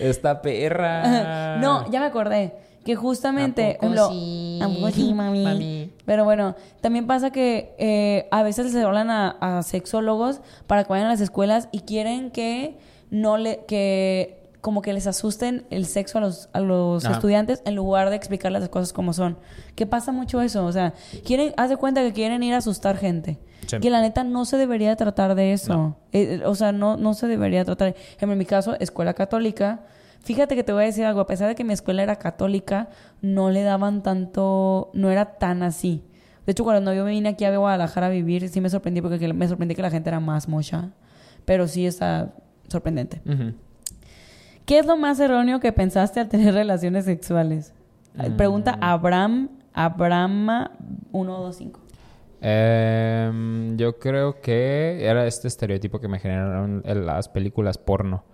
Esta perra. no, ya me acordé. Que justamente. ¿A lo- sí? ¿A sí, mami? Mami. Pero bueno, también pasa que eh, a veces se hablan a, a sexólogos para que vayan a las escuelas y quieren que no le. que como que les asusten el sexo a los, a los Ajá. estudiantes en lugar de explicarles las cosas como son. Que pasa mucho eso. O sea, quieren, haz de cuenta que quieren ir a asustar gente. Sí. Que la neta no se debería de tratar de eso. No. Eh, o sea, no, no se debería tratar. En mi caso, escuela católica. Fíjate que te voy a decir algo. A pesar de que mi escuela era católica, no le daban tanto. No era tan así. De hecho, cuando yo me vine aquí a Guadalajara a vivir, sí me sorprendí porque que- me sorprendí que la gente era más mocha. Pero sí está sorprendente. ¿Qué es lo más erróneo que pensaste al tener relaciones sexuales? Mm. Pregunta Abraham, Abrahama 125. Em, yo creo que era este estereotipo que me generaron en las películas porno.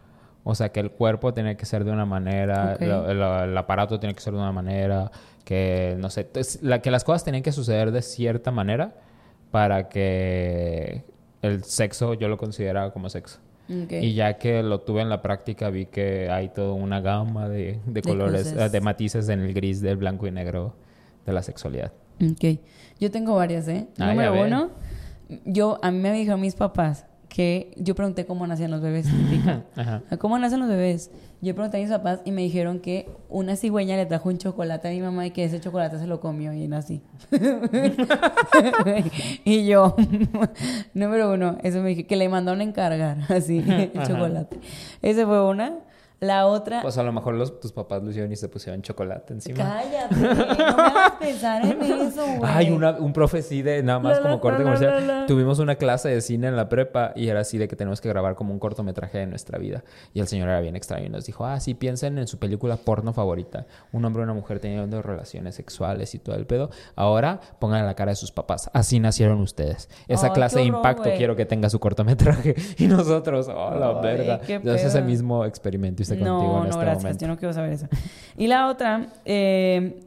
O sea, que el cuerpo tiene que ser de una manera, el, el aparato tiene que ser de una manera, que no sé, la, que las cosas tienen que suceder de cierta manera para que el sexo yo lo consideraba como sexo. Y ya que lo tuve en la práctica, vi que hay toda una gama de, de colores, cosas. de matices en el gris, del blanco y negro de la sexualidad. Ok. Yo tengo varias, ¿eh? Ah, Número uno, yo, a mí me dijeron mis papás que yo pregunté cómo nacían los bebés. Ajá. ¿Cómo nacen los bebés? Yo pregunté a mis papás y me dijeron que una cigüeña le trajo un chocolate a mi mamá y que ese chocolate se lo comió y nací. y yo, número uno, eso me dije, que le mandaron a encargar, así, el chocolate. Esa fue una. La otra, Pues a lo mejor los, tus papás lo hicieron y se pusieron chocolate encima. cállate, no me hagas pensar en eso, güey. Ay, una, un profe sí de nada más La, como la, corte la, comercial. Tuvimos una clase de cine en la prepa y era así de que tenemos que grabar como un cortometraje de nuestra vida. Y el señor era bien extraño y nos dijo, ah, sí, piensen en su película porno favorita. Un hombre y una mujer teniendo relaciones sexuales y todo el pedo. Ahora pongan la cara de sus papás. Así nacieron ustedes. Esa clase de impacto quiero que tenga su cortometraje. Y nosotros, oh, la Ay, verga. Yo ese mismo experimento contigo No, en no, este gracias. momento. Yo no quiero saber eso. Y la otra, eh,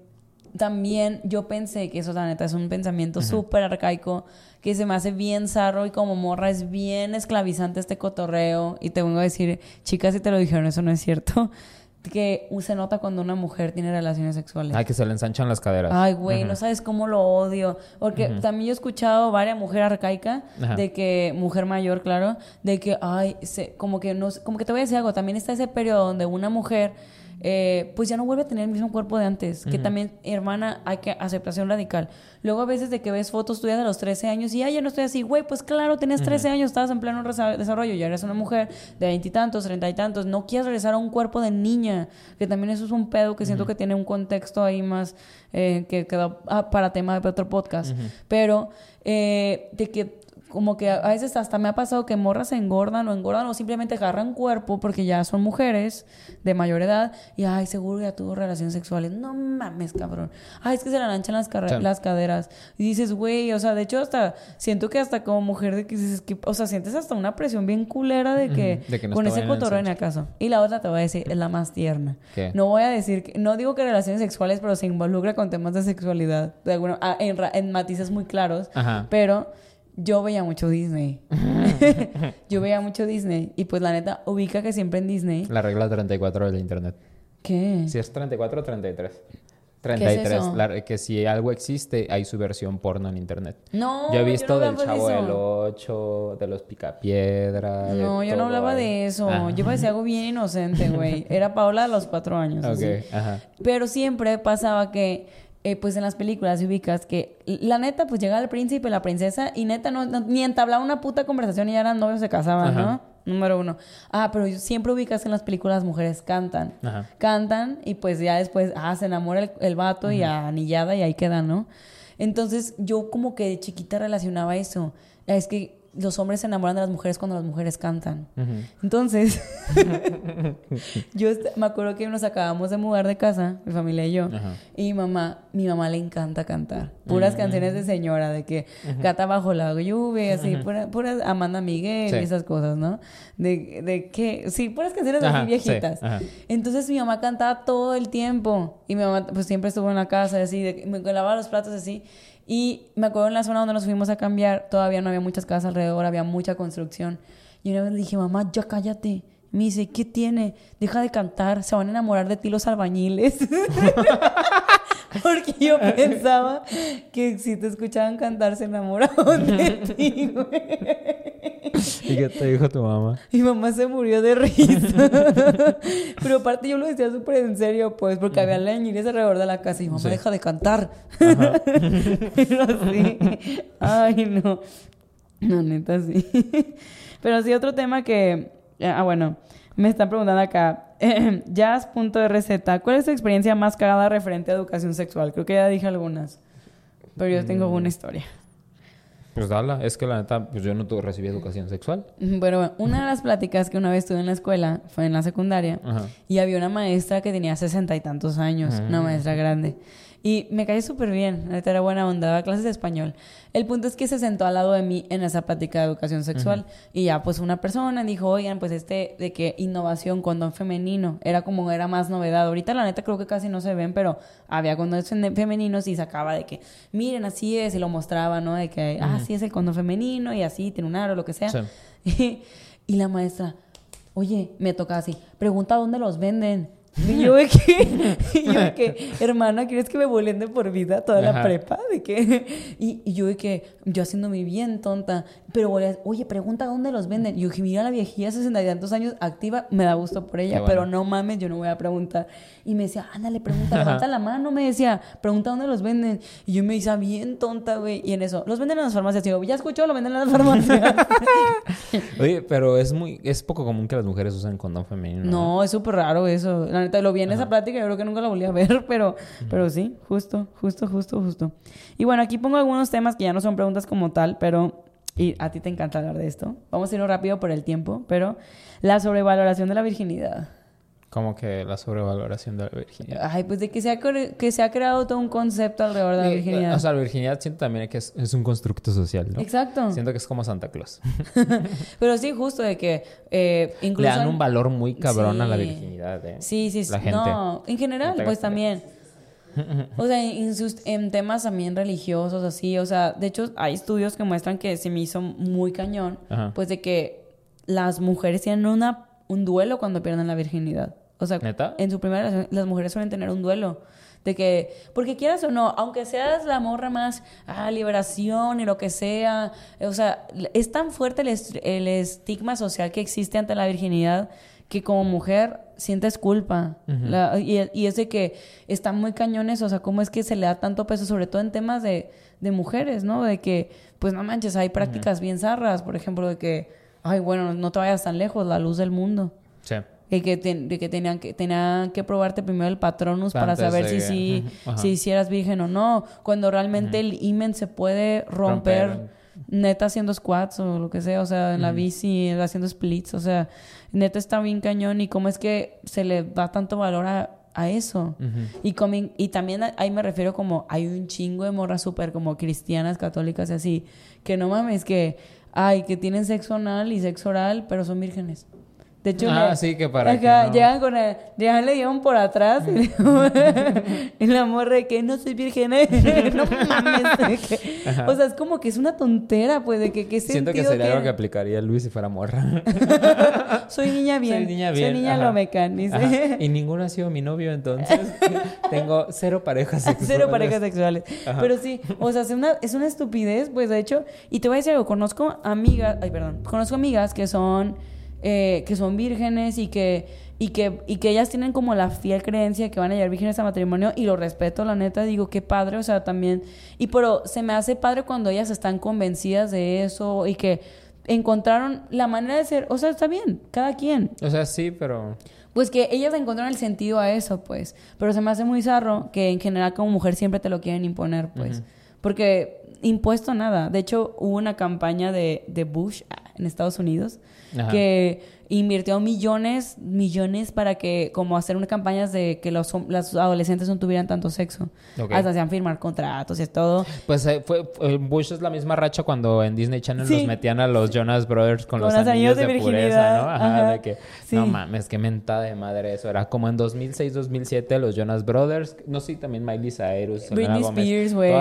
también yo pensé que eso, la neta, es un pensamiento súper arcaico que se me hace bien zarro y como morra es bien esclavizante este cotorreo. Y te vengo a decir, chicas, si te lo dijeron, eso no es cierto. Que se nota cuando una mujer tiene relaciones sexuales. Ay, que se le ensanchan las caderas. Ay, güey, no sabes cómo lo odio. Porque también yo he escuchado varias mujeres arcaica, de que, mujer mayor, claro, de que, ay, se, como que no, como que te voy a decir algo, también está ese periodo donde una mujer, eh, pues ya no vuelve a tener el mismo cuerpo de antes, que también, hermana, hay que aceptación radical. Luego a veces de que ves fotos tuyas de los 13 años y, ay, ya no estoy así, güey, pues claro, tenías 13 años, estabas en pleno desarrollo, ya eres una mujer de veintitantos, treinta y tantos, no quieres regresar a un cuerpo de niña, que también eso es un pedo que siento que tiene un contexto ahí más eh, que queda ah, para tema de otro podcast, pero eh, de que como que a veces hasta me ha pasado que morras se engordan o engordan o simplemente agarran cuerpo porque ya son mujeres de mayor edad y ay, seguro ya tuvo relaciones sexuales. No mames, cabrón. Ay, es que se le aranchan las, Sí. las caderas. Y dices, güey, o sea, de hecho hasta siento que hasta como mujer de que dices que, o sea, sientes hasta una presión bien culera de que, de que no con ese cotorreo en acaso. Y la otra te voy a decir, es la más tierna. ¿Qué? No voy a decir, que, no digo que relaciones sexuales, pero se involucra con temas de sexualidad, de alguna, ah, en, en matices muy claros. Ajá. Pero yo veía mucho Disney. yo veía mucho Disney. Y pues la neta, ubica que siempre en Disney. La regla 34 del internet. ¿Qué? Si es 34 o 33. 33. eso? La- que si algo existe, hay su versión porno en internet. No, yo he visto no del de Chavo del 8, de los Picapiedra. No, yo no hablaba ahí. de eso. Ah. Yo parecía algo bien inocente, güey. Era Paola a los cuatro años. así. Ok, ajá. Pero siempre pasaba que, eh, pues en las películas ubicas que la neta, pues llega el príncipe, la princesa, y neta no, no- ni entablaba una puta conversación y ya eran novios, se casaban, Ajá. ¿no? Número uno. Ah, pero siempre ubicas que en las películas las mujeres cantan. Ajá. Cantan y pues ya después, ah, se enamora el, el vato y anillada y ahí queda, ¿no? Entonces yo como que de chiquita relacionaba eso. Es que los hombres se enamoran de las mujeres cuando las mujeres cantan. Entonces, yo me acuerdo que nos acabamos de mudar de casa, mi familia y yo, y mi mamá, mi mamá le encanta cantar. Puras canciones de señora, de que cata bajo la lluvia, así, pura- puras Amanda Miguel Sí. y esas cosas, ¿no? De, de que, sí, puras canciones así viejitas. sí. Entonces mi mamá cantaba todo el tiempo, y mi mamá pues siempre estuvo en la casa, así, de, me lavaba los platos así. Y me acuerdo en la zona donde nos fuimos a cambiar, todavía no había muchas casas alrededor, había mucha construcción. Y una vez le dije, mamá, ya cállate. Me dice, ¿qué tiene? Deja de cantar, se van a enamorar de ti los albañiles. Porque yo pensaba que si te escuchaban cantar se enamoraban de ti, güey. ¿Y qué te dijo tu mamá? Mi mamá se murió de risa. Pero aparte yo lo decía súper en serio, pues, porque había albañiles alrededor de la casa y mamá Sí. deja de cantar. Pero sí. Ay, no. No, neta, sí. Pero sí, otro tema que... Ah, bueno. Me están preguntando acá. Jazz.rz. ¿Cuál es tu experiencia más cagada referente a educación sexual? Creo que ya dije algunas. Pero yo tengo una historia. Pues dala, es que la neta, pues yo no tuve, recibí educación sexual. Bueno, una de las pláticas que una vez tuve en la escuela fue en la secundaria Ajá. y había una maestra que tenía sesenta y tantos años, una Mm. maestra grande. Y me caí súper bien, la neta era buena onda, daba clases de español. El punto es que se sentó al lado de mí en esa plática de educación sexual y ya pues una persona dijo, oigan, pues este de que innovación, condón femenino, era como era más novedad. Ahorita la neta creo que casi no se ven, pero había condones fem- femeninos y sacaba de que, miren, así es, y lo mostraba, ¿no? De que, ah, así es el condón femenino y así, tiene un aro, lo que sea. Sí. Y, y la maestra, oye, me toca así, pregunta dónde los venden. Y yo de que, y yo de que, hermana, ¿quieres que me vuelen de por vida toda la prepa? De que, y, y yo de que, yo haciéndome bien tonta, pero oye, pregunta dónde los venden. Y yo dije, mira la viejilla, sesenta y tantos años, activa, me da gusto por ella, bueno. pero no mames, yo no voy a preguntar. Y me decía, ándale, pregunta, levanta la mano, me decía, pregunta dónde los venden. Y yo me hice bien tonta, güey. Y en eso, los venden en las farmacias. Y yo, ya escuchó, lo venden en las farmacias. Oye, pero es muy, es poco común que las mujeres usen condón femenino. No, es súper raro eso. La neta, lo vi en esa plática, yo creo que nunca la volví a ver, pero, pero sí, justo, justo, justo, justo. Y bueno, aquí pongo algunos temas que ya no son preguntas como tal, pero... Y a ti te encanta hablar de esto. Vamos a irnos rápido por el tiempo, pero la sobrevaloración de la virginidad. Como que la sobrevaloración de la virginidad. Ay, pues de que se ha, que se ha creado todo un concepto alrededor de la Eh, virginidad. O sea, la virginidad siento también que es, es un constructo social, ¿no? Exacto. Siento que es como Santa Claus. Pero sí, justo de que eh, incluso... Le dan un valor muy cabrón a la virginidad, ¿eh? Sí, sí, sí. La gente. No, en general, No pues también. O sea, en, sus- en temas también religiosos, así. O sea, de hecho, hay estudios que muestran que se me hizo muy cañón, Ajá. pues de que las mujeres tienen una, un duelo cuando pierden la virginidad. O sea, ¿Neta? en su primera relación, las mujeres suelen tener un duelo. De que, porque quieras o no, aunque seas la morra más, ah, liberación y lo que sea, o sea, es tan fuerte el, est- el estigma social que existe ante la virginidad que como mujer sientes culpa. La- y, y es de que están muy cañones, o sea, cómo es que se le da tanto peso, sobre todo en temas de, de mujeres, ¿no? De que, pues no manches, hay prácticas bien zarras, por ejemplo, de que, ay, bueno, no te vayas tan lejos, la luz del mundo. Sí. De que, de que tenían que tenían que probarte primero el patronus para saber si ajá. si, si eras virgen o no. Cuando realmente el imen se puede romper, Romper. Neta haciendo squats o lo que sea, o sea, en la bici, haciendo splits, o sea, neta está bien cañón y cómo es que se le da tanto valor a, a eso. y, comi- y también ahí me refiero como hay un chingo de morras súper como cristianas, católicas y así, que no mames, que, ay, que tienen sexo anal y sexo oral, pero son vírgenes. De hecho, Ah, le- sí, que para que no- llegan con el, llegan, le dieron por atrás y, y la morra de que no soy virgen, ¿eh? no mames. que- o sea, es como que es una tontera, pues, de que qué Siento que sería algo que aplicaría Luis si fuera morra. Soy niña bien. Soy niña bien. Soy niña lomecan, dice. Y ninguno ha sido mi novio, entonces tengo cero parejas sexuales. Cero parejas sexuales. Ajá. Pero sí, o sea, es una, es una estupidez, pues de hecho. Y te voy a decir algo, conozco amigas, ay, perdón, conozco amigas que son, eh, que son vírgenes y que, y que, y que ellas tienen como la fiel creencia que van a llegar vírgenes a matrimonio y lo respeto, la neta, digo, qué padre, o sea, también. Y pero se me hace padre cuando ellas están convencidas de eso y que encontraron la manera de ser, o sea, está bien, cada quien. O sea, sí, pero... Pues que ellas encontraron el sentido a eso, pues. Pero se me hace muy zarro que en general como mujer siempre te lo quieren imponer, pues. Porque impuesto nada. De hecho, hubo una campaña de, de Bush ah, en Estados Unidos Que invirtió millones, millones para que, como hacer unas campañas de que los, las adolescentes no tuvieran tanto sexo. Ok. Hasta hacían firmar contratos y todo. Pues eh, fue, fue- Bush es la misma racha cuando en Disney Channel Sí. los metían a los Jonas Brothers con, Con los los anillos, anillos de, de pureza. ¿no? Ajá, Ajá. de que Sí. no mames, qué mentada de madre eso. Era como en 2006-2007 los Jonas Brothers, no sé, también Miley Cyrus, Britney Spears, güey.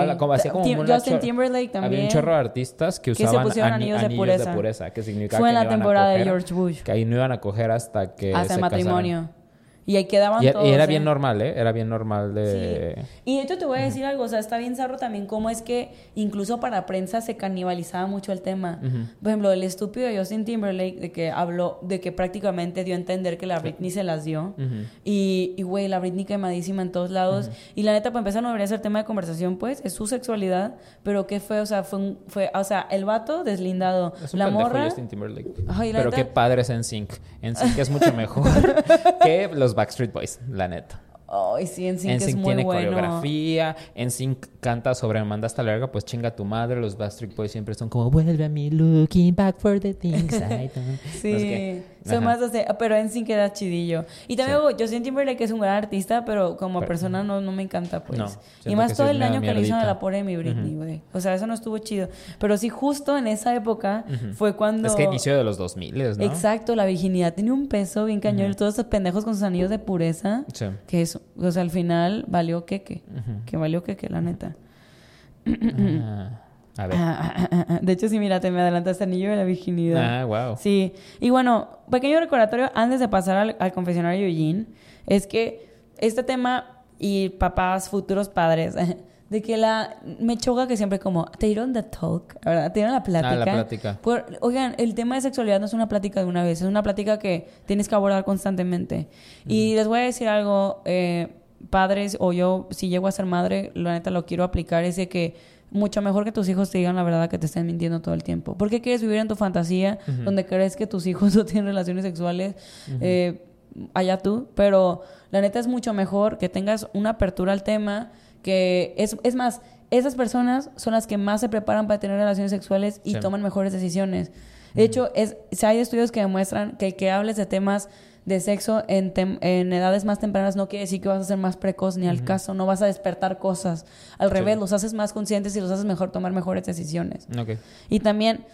Justin Timberlake Había un también. chorro de artistas que Que se usaban pusieron ani- anillos de pureza. que Fue en la temporada de George Bush. Que ahí no iban a coger hasta que hasta se el matrimonio. casaran. Y ahí quedaban Y, todos. y era ¿eh? bien normal, ¿eh? Era bien normal de... Sí. Y de hecho te voy a decir algo, o sea, está bien zarro también cómo es que incluso para prensa se canibalizaba mucho el tema. Por ejemplo, el estúpido de Justin Timberlake de que habló, de que prácticamente dio a entender que la Britney se las dio. Y, y güey, la Britney quemadísima en todos lados. Y la neta, para empezar, no debería ser tema de conversación, pues, es su sexualidad, pero qué fue, o sea, fue, un- fue o sea, el vato deslindado. Es un la morra... Justin Timberlake. Ay, la Pero neta- qué padre es NSYNC. NSYNC es mucho mejor que los Backstreet Boys, la neta. Ay, sí, en sí que es NSYNC muy tiene bueno. coreografía, NSYNC canta sobre manda hasta larga, pues chinga tu madre, los Backstreet Boys siempre son como vuelve a mí looking back for the things I done. Sí, No sé son más así, pero sí queda chidillo. Y también Sí. digo, Justin Timberlake es un gran artista, pero como Pero- persona no, no me encanta, pues. No, y siento más que todo el es daño que le hizo a la pobre mi Britney, güey. O sea, eso no estuvo chido. Pero sí, justo en esa época Ujú. fue cuando... Es que inicio de los 2000, ¿no? Exacto, la virginidad tiene un peso bien cañón. Ujú. Todos estos pendejos con sus anillos de pureza. Sí. Que es, o sea, al final valió queque. Ujú. Que valió queque, la neta. Ah, a ver. Ah, ah. De hecho, sí, mira, te me adelantaste anillo de la virginidad. Ah, wow. Sí, y bueno, pequeño recordatorio antes de pasar al, al confesionario Eugene, es que este tema y papás, futuros padres, de que la me choca que siempre como te dieron the talk, ¿verdad? Te dieron la plática. Ah, la plática. Por- oigan, el tema de sexualidad no es una plática de una vez, es una plática que tienes que abordar constantemente. Y les voy a decir algo, eh, padres o yo, si llego a ser madre, la neta lo quiero aplicar, es de que mucho mejor que tus hijos te digan la verdad que te estén mintiendo todo el tiempo. ¿Por qué quieres vivir en tu fantasía donde crees que tus hijos no tienen relaciones sexuales? Eh, allá tú, pero la neta es mucho mejor que tengas una apertura al tema, que es, es más, esas personas son las que más se preparan para tener relaciones sexuales y Sí. toman mejores decisiones. De hecho, es, si hay estudios que demuestran que el que hables de temas de sexo en, tem- en edades más tempranas no quiere decir que vas a ser más precoz ni al caso, no vas a despertar cosas. Al Sí. revés, los haces más conscientes y los haces mejor tomar mejores decisiones. Ok. Y también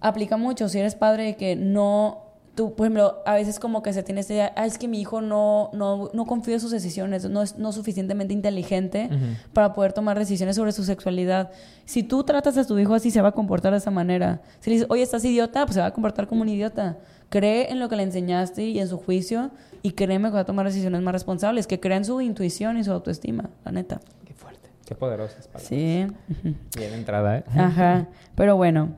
aplica mucho si eres padre que no tú por ejemplo a veces como que se tiene esta idea "Ah, es que mi hijo no no no confía en sus decisiones no es no suficientemente inteligente para poder tomar decisiones sobre su sexualidad si tú tratas a tu hijo así se va a comportar de esa manera si le dices oye estás idiota pues se va a comportar como un idiota cree en lo que le enseñaste y en su juicio y créeme que va a tomar decisiones más responsables que crea en su intuición y su autoestima la neta Qué fuerte. Qué poderosas palabras. sí Bien entrada, ¿eh? Ajá, pero bueno.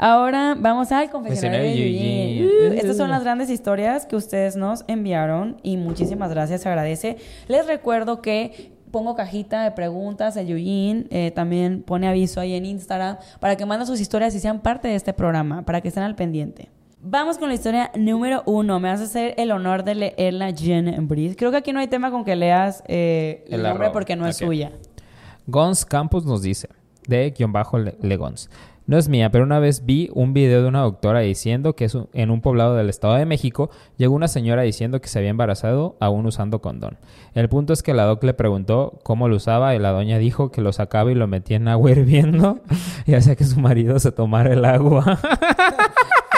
Ahora vamos al confesionario de Confesionario de Eugene. Eugene. Uh, estas son las grandes historias que ustedes nos enviaron y muchísimas gracias, se agradece. Les recuerdo que pongo cajita de preguntas a Eugene, eh, también pone aviso ahí en Instagram para que manden sus historias y sean parte de este programa, para que estén al pendiente. Vamos con la historia número uno. Me vas a hacer el honor de leerla, Jen Breeze. Creo que aquí no hay tema con que leas eh, el, El nombre arroba. porque no es suya. Gons Campos nos dice, de guion bajo Le- Legons. No es mía, pero una vez vi un video de una doctora diciendo que es un- en un poblado del Estado de México llegó una señora diciendo que se había embarazado aún usando condón. El punto es que la doc le preguntó cómo lo usaba y la doña dijo que lo sacaba y lo metía en agua hirviendo y hacía que su marido se tomara el agua.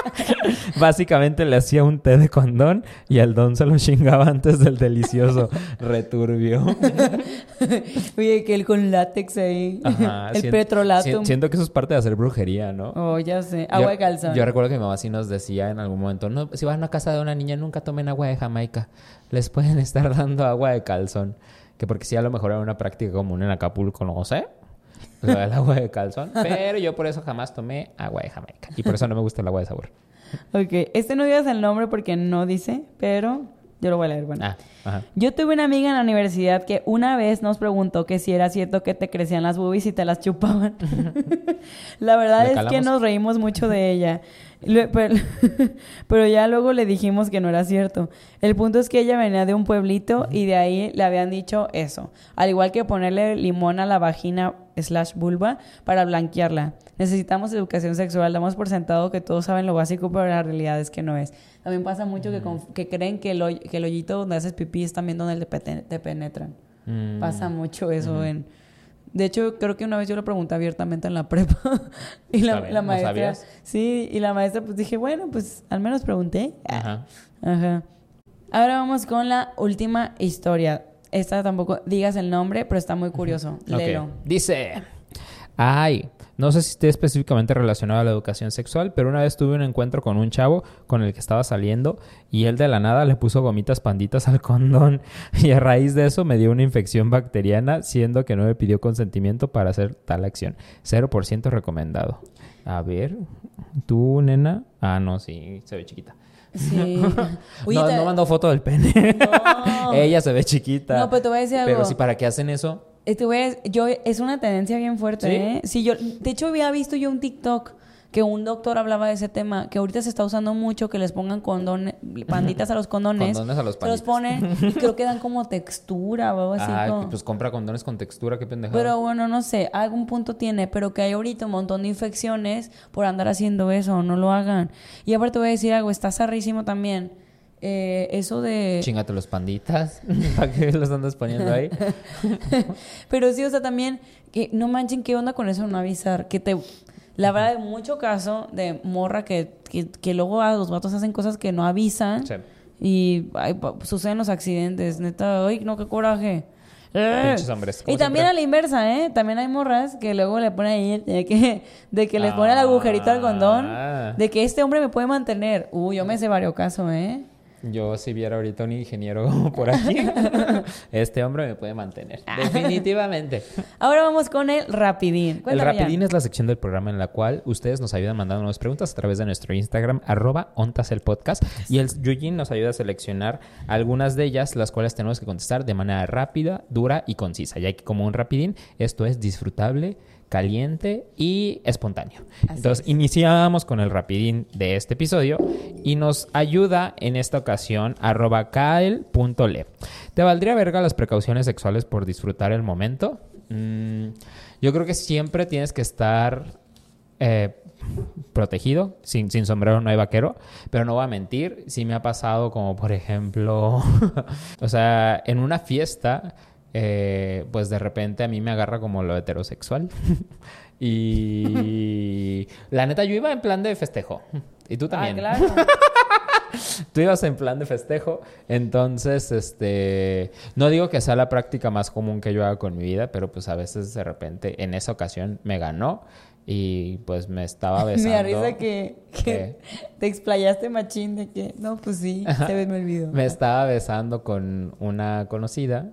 Básicamente le hacía un té de condón y el don se lo chingaba antes del delicioso returbio. Oye, que él con látex ahí. Ajá, el sien- petrolatum. sien- Siento que eso es parte de hacer brujería, ¿no? Oh, ya sé. Agua Yo- de calzón. Yo recuerdo que mi mamá sí nos decía en algún momento, no, si van a casa de una niña, nunca tomen agua de Jamaica. Les pueden estar dando agua de calzón. Que porque sí, a lo mejor era una práctica común en Acapulco, no sé. Lo del agua de calzón. Pero yo por eso jamás tomé agua de Jamaica. Y por eso no me gusta el agua de sabor. Ok, este no digas el nombre porque no dice, pero yo lo voy a leer. Bueno. Ah, ajá. Yo tuve una amiga en la universidad que una vez nos preguntó que si era cierto que te crecían las boobies y te las chupaban. la verdad ¿Le es que nos reímos mucho de ella. Pero ya luego le dijimos que no era cierto. El punto es que ella venía de un pueblito y de ahí le habían dicho eso. Al igual que ponerle limón a la vagina slash vulva para blanquearla. Necesitamos educación sexual. Damos por sentado que todos saben lo básico, pero la realidad es que no es. También pasa mucho que, que creen que el, hoy- que el hoyito donde haces pipí es también donde te, penetran. Mm. Pasa mucho eso en... De hecho, creo que una vez yo lo pregunté abiertamente en la prepa. y la, Está bien, la ¿no maestra... sabías? Sí, y la maestra pues dije, bueno, pues al menos pregunté. Ajá. Ajá. Ahora vamos con la última historia. Esta tampoco digas el nombre, pero está muy curioso. Ok. Léelo. Dice, ay, no sé si esté específicamente relacionado a la educación sexual, pero una vez tuve un encuentro con un chavo con el que estaba saliendo y él de la nada le puso gomitas panditas al condón y a raíz de eso me dio una infección bacteriana, siendo que no me pidió consentimiento para hacer tal acción. 0% recomendado. A ver, tú, nena. Ah, no, sí, se ve chiquita. Sí. Oye, no, te- no mandó foto del pene. No. Ella se ve chiquita. No, pero te voy a decir algo. Pero si para qué hacen eso, te voy a- yo, es una tendencia bien fuerte, ¿Sí? ¿eh? Sí, yo, de hecho había visto yo un TikTok que un doctor hablaba de ese tema, que ahorita se está usando mucho que les pongan condones, panditas a los condones. Condones a los Se los ponen y creo que dan como textura o algo así. Ah, como- pues compra condones con textura, qué pendejada. Pero bueno, no sé, algún punto tiene, pero que hay ahorita un montón de infecciones por andar haciendo eso, no lo hagan. Y aparte voy a decir algo, está zarrísimo también. Eh, eso de... Chingate los panditas. ¿Para qué los andas poniendo ahí? Pero sí, o sea, también, que no manchen qué onda con eso, no avisar. Que te. La verdad, hay mucho caso de morra que, que, que luego a los vatos hacen cosas que no avisan. Sí. Y ay, suceden los accidentes. Neta, ay, no, qué coraje. Pinches hombres, Y también a la inversa, ¿eh? También hay morras que luego le ponen ahí de que, de que les ponen el agujerito al condón. Ah. De que este hombre me puede mantener. Uy, yo me sé varios casos, ¿eh? Yo si viera ahorita un ingeniero por aquí, este hombre me puede mantener. Definitivamente. Ahora vamos con el rapidín. El Cuéntame. Rapidín es la sección del programa en la cual ustedes nos ayudan mandándonos preguntas a través de nuestro Instagram, arroba ontas el podcast. Y el Yujin nos ayuda a seleccionar algunas de ellas, las cuales tenemos que contestar de manera rápida, dura y concisa. Ya que como un rapidín, esto es disfrutable, caliente y espontáneo. Así Entonces, es. iniciamos con el rapidín de este episodio y nos ayuda en esta ocasión arroba kael.le. ¿Te valdría verga las precauciones sexuales por disfrutar el momento? Mm, yo creo que siempre tienes que estar eh, protegido. Sin, sin sombrero no hay vaquero. Pero no voy a mentir. Sí me ha pasado como, por ejemplo... o sea, en una fiesta... eh, pues de repente a mí me agarra como lo heterosexual. y la neta, yo iba en plan de festejo. Y tú Ah, también. claro. Tú ibas en plan de festejo. Entonces, este. No digo que sea la práctica más común que yo haga con mi vida, pero pues a veces de repente en esa ocasión me ganó y pues me estaba besando. Me risa que, te explayaste machín de que, no, pues sí, se me olvidó. Me estaba besando con una conocida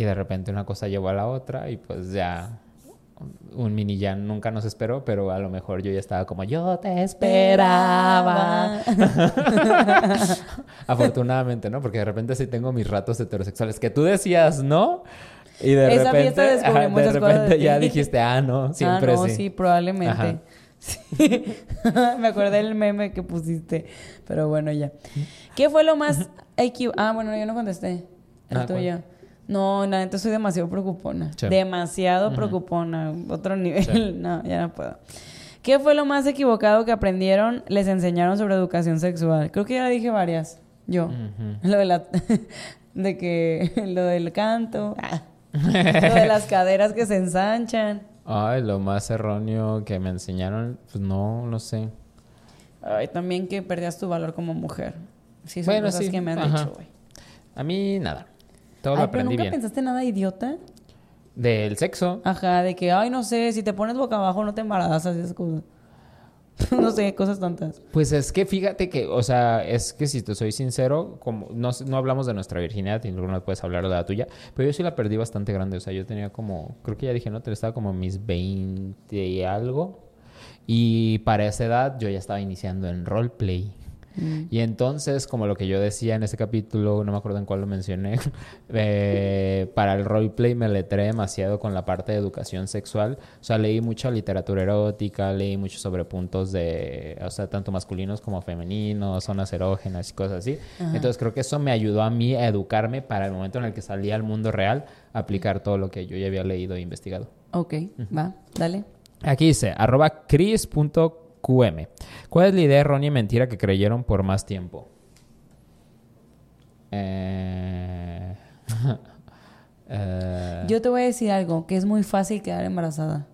y de repente una cosa llevó a la otra y pues ya un mini ya nunca nos esperó, pero a lo mejor yo ya estaba como yo te esperaba. Afortunadamente, ¿no? Porque de repente sí tengo mis ratos heterosexuales que tú decías, ¿no? Y de Esa repente, ajá, de repente ya dijiste, ah, no, siempre ah, no, sí. sí, probablemente. Ajá. Sí. me acordé del meme que pusiste, pero bueno, ya. ¿Qué fue lo más IQ? Ah, bueno, yo no contesté. El Ah, tuyo. No, la neta soy demasiado preocupona. Sí. Demasiado preocupona. Otro nivel. No, ya no puedo. ¿Qué fue lo más equivocado que aprendieron, les enseñaron sobre educación sexual? Creo que ya dije varias. Yo. Lo de la... de que... Lo del canto. Ah. Lo de las caderas que se ensanchan. Ay, lo más erróneo que me enseñaron, pues no, no sé. Ay, también que perdías tu valor como mujer. Sí, son Bueno, cosas sí, que me han ajá. dicho, güey. A mí nada. Todo lo Ay, pero aprendí nunca bien. pensaste nada idiota. Del sexo. Ajá, de que, ay, no sé, si te pones boca abajo no te embarazas, esas cosas. no sé, cosas tontas. Pues es que fíjate que, o sea, es que si te soy sincero, como no, no hablamos de nuestra virginidad, y luego no puedes hablar de la tuya, pero yo sí la perdí bastante grande, o sea, yo tenía como, creo que ya dije, no, te estaba como mis 20 y algo, y para esa edad yo ya estaba iniciando en roleplay. Mm. Y entonces, como lo que yo decía en ese capítulo, no me acuerdo en cuál lo mencioné, eh, para el roleplay me letré demasiado con la parte de educación sexual. O sea, leí mucha literatura erótica, leí mucho sobre puntos de, o sea, tanto masculinos como femeninos, zonas erógenas y cosas así. Entonces, creo que eso me ayudó a mí a educarme para el momento en el que salía al mundo real, aplicar todo lo que yo ya había leído e investigado. Ok, va, dale. Aquí dice, arroba ¿Cuál es la idea errónea y mentira que creyeron por más tiempo? Eh... eh, Yo te voy a decir algo, que es muy fácil quedar embarazada.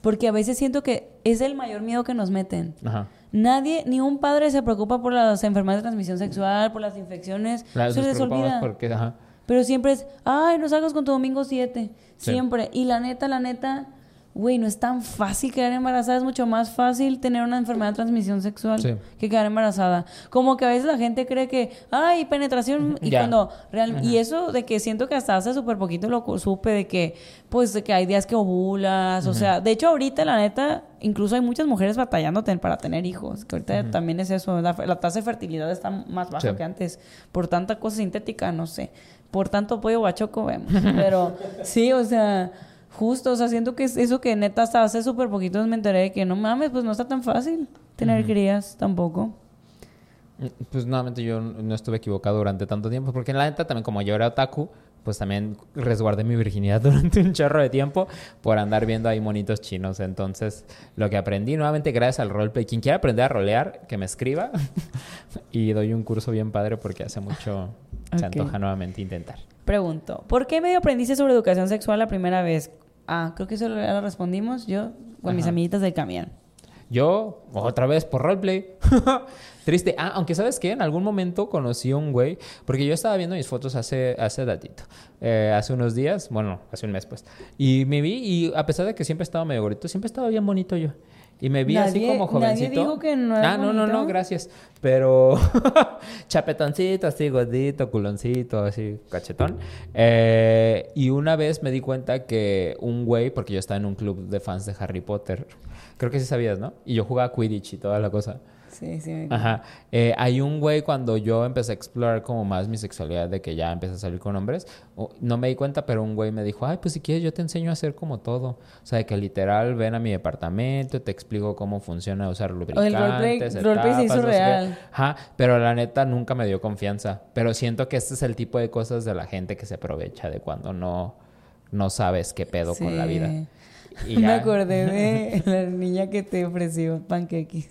Porque a veces siento que es el mayor miedo que nos meten. Ajá. Nadie, ni un padre se preocupa por las enfermedades de transmisión sexual, por las infecciones. Claro, se nos les olvida. porque, ajá. Pero siempre es, ay, no salgas con tu domingo 7. Sí. Siempre. Y la neta, la neta, güey, no es tan fácil quedar embarazada. Es mucho más fácil tener una enfermedad de transmisión sexual Sí. que quedar embarazada. Como que a veces la gente cree que, ay, penetración. Y cuando real, Y eso de que siento que hasta hace súper poquito lo supe de que, pues, de que hay días que ovulas. O sea, de hecho, ahorita, la neta, incluso hay muchas mujeres batallando para tener hijos. Que ahorita también es eso. La, la tasa de fertilidad está más baja Sí. que antes. Por tanta cosa sintética, no sé. Por tanto pollo guachoco vemos. Pero sí, o sea, Justo, o sea, siento que es eso que neta hasta hace súper poquitos me enteré de que no mames, pues no está tan fácil tener crías tampoco. Pues nuevamente yo no estuve equivocado durante tanto tiempo, porque en la neta también como yo era otaku, pues también resguardé mi virginidad durante un chorro de tiempo por andar viendo ahí monitos chinos. Entonces, lo que aprendí nuevamente gracias al roleplay, quien quiera aprender a rolear, que me escriba y doy un curso bien padre porque hace mucho se antoja nuevamente intentar. Pregunto, ¿por qué medio aprendiste sobre educación sexual la primera vez? Ah, creo que eso ya lo respondimos yo con mis amiguitas del camión. Yo, otra vez por roleplay. Triste. Ah, aunque sabes que en algún momento conocí a un güey, porque yo estaba viendo mis fotos hace, hace datito, eh, hace unos días, bueno, hace un mes pues, y me vi y a pesar de que siempre estaba medio gordito, siempre estaba bien bonito yo. Y me vi así Nadie- como nadie jovencito. dijo que no era Ah, no, no, no, gracias. Pero chapetoncito, así gordito, culoncito, así cachetón. Eh, y una vez me di cuenta que un güey, porque yo estaba en un club de fans de Harry Potter, creo que sí sabías, ¿no? Y yo jugaba Quidditch y toda la cosa. Sí, sí. Ajá. Eh, hay un güey cuando yo empecé a explorar como más mi sexualidad de que ya empecé a salir con hombres, o- no me di cuenta, pero un güey me dijo, ay, pues si quieres yo te enseño a hacer como todo. O sea, de que literal ven a mi departamento, te explico cómo funciona usar lubricantes, roleplay- roleplay se hizo real. Ajá, pero la neta nunca me dio confianza. Pero siento que este es el tipo de cosas de la gente que se aprovecha de cuando no, no sabes qué pedo con la vida. Y Me ya. acordé de la niña que te ofreció panqueques.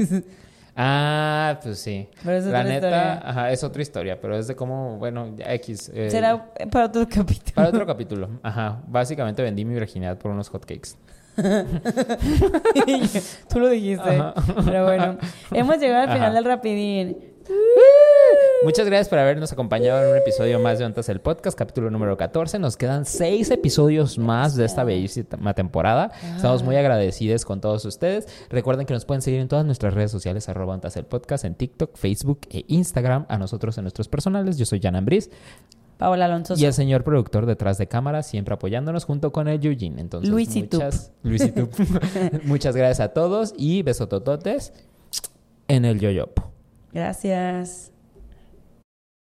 Ah, pues sí. Pero es la otra neta, historia. ajá, es otra historia, pero es de cómo, bueno, ya X. eh, Será para otro capítulo. Para otro capítulo. Ajá. Básicamente vendí mi virginidad por unos hotcakes. Tú lo dijiste. Ajá. Pero bueno, hemos llegado al final Ajá. del rapidín. Muchas gracias por habernos acompañado en un episodio más de Ontas el Podcast, capítulo número 14. Nos quedan seis episodios más de esta bellísima temporada. Estamos muy agradecidos con todos ustedes. Recuerden que nos pueden seguir en todas nuestras redes sociales, arroba Ontas el Podcast, en TikTok, Facebook e Instagram. A nosotros en nuestros personales. Yo soy Jan Ambris. Paola Alonso. Y el señor productor detrás de cámara, siempre apoyándonos junto con el Eugene. Entonces, Luisitup. muchas, Luisitup. muchas gracias a todos y besotototes en el yoyopo. Gracias.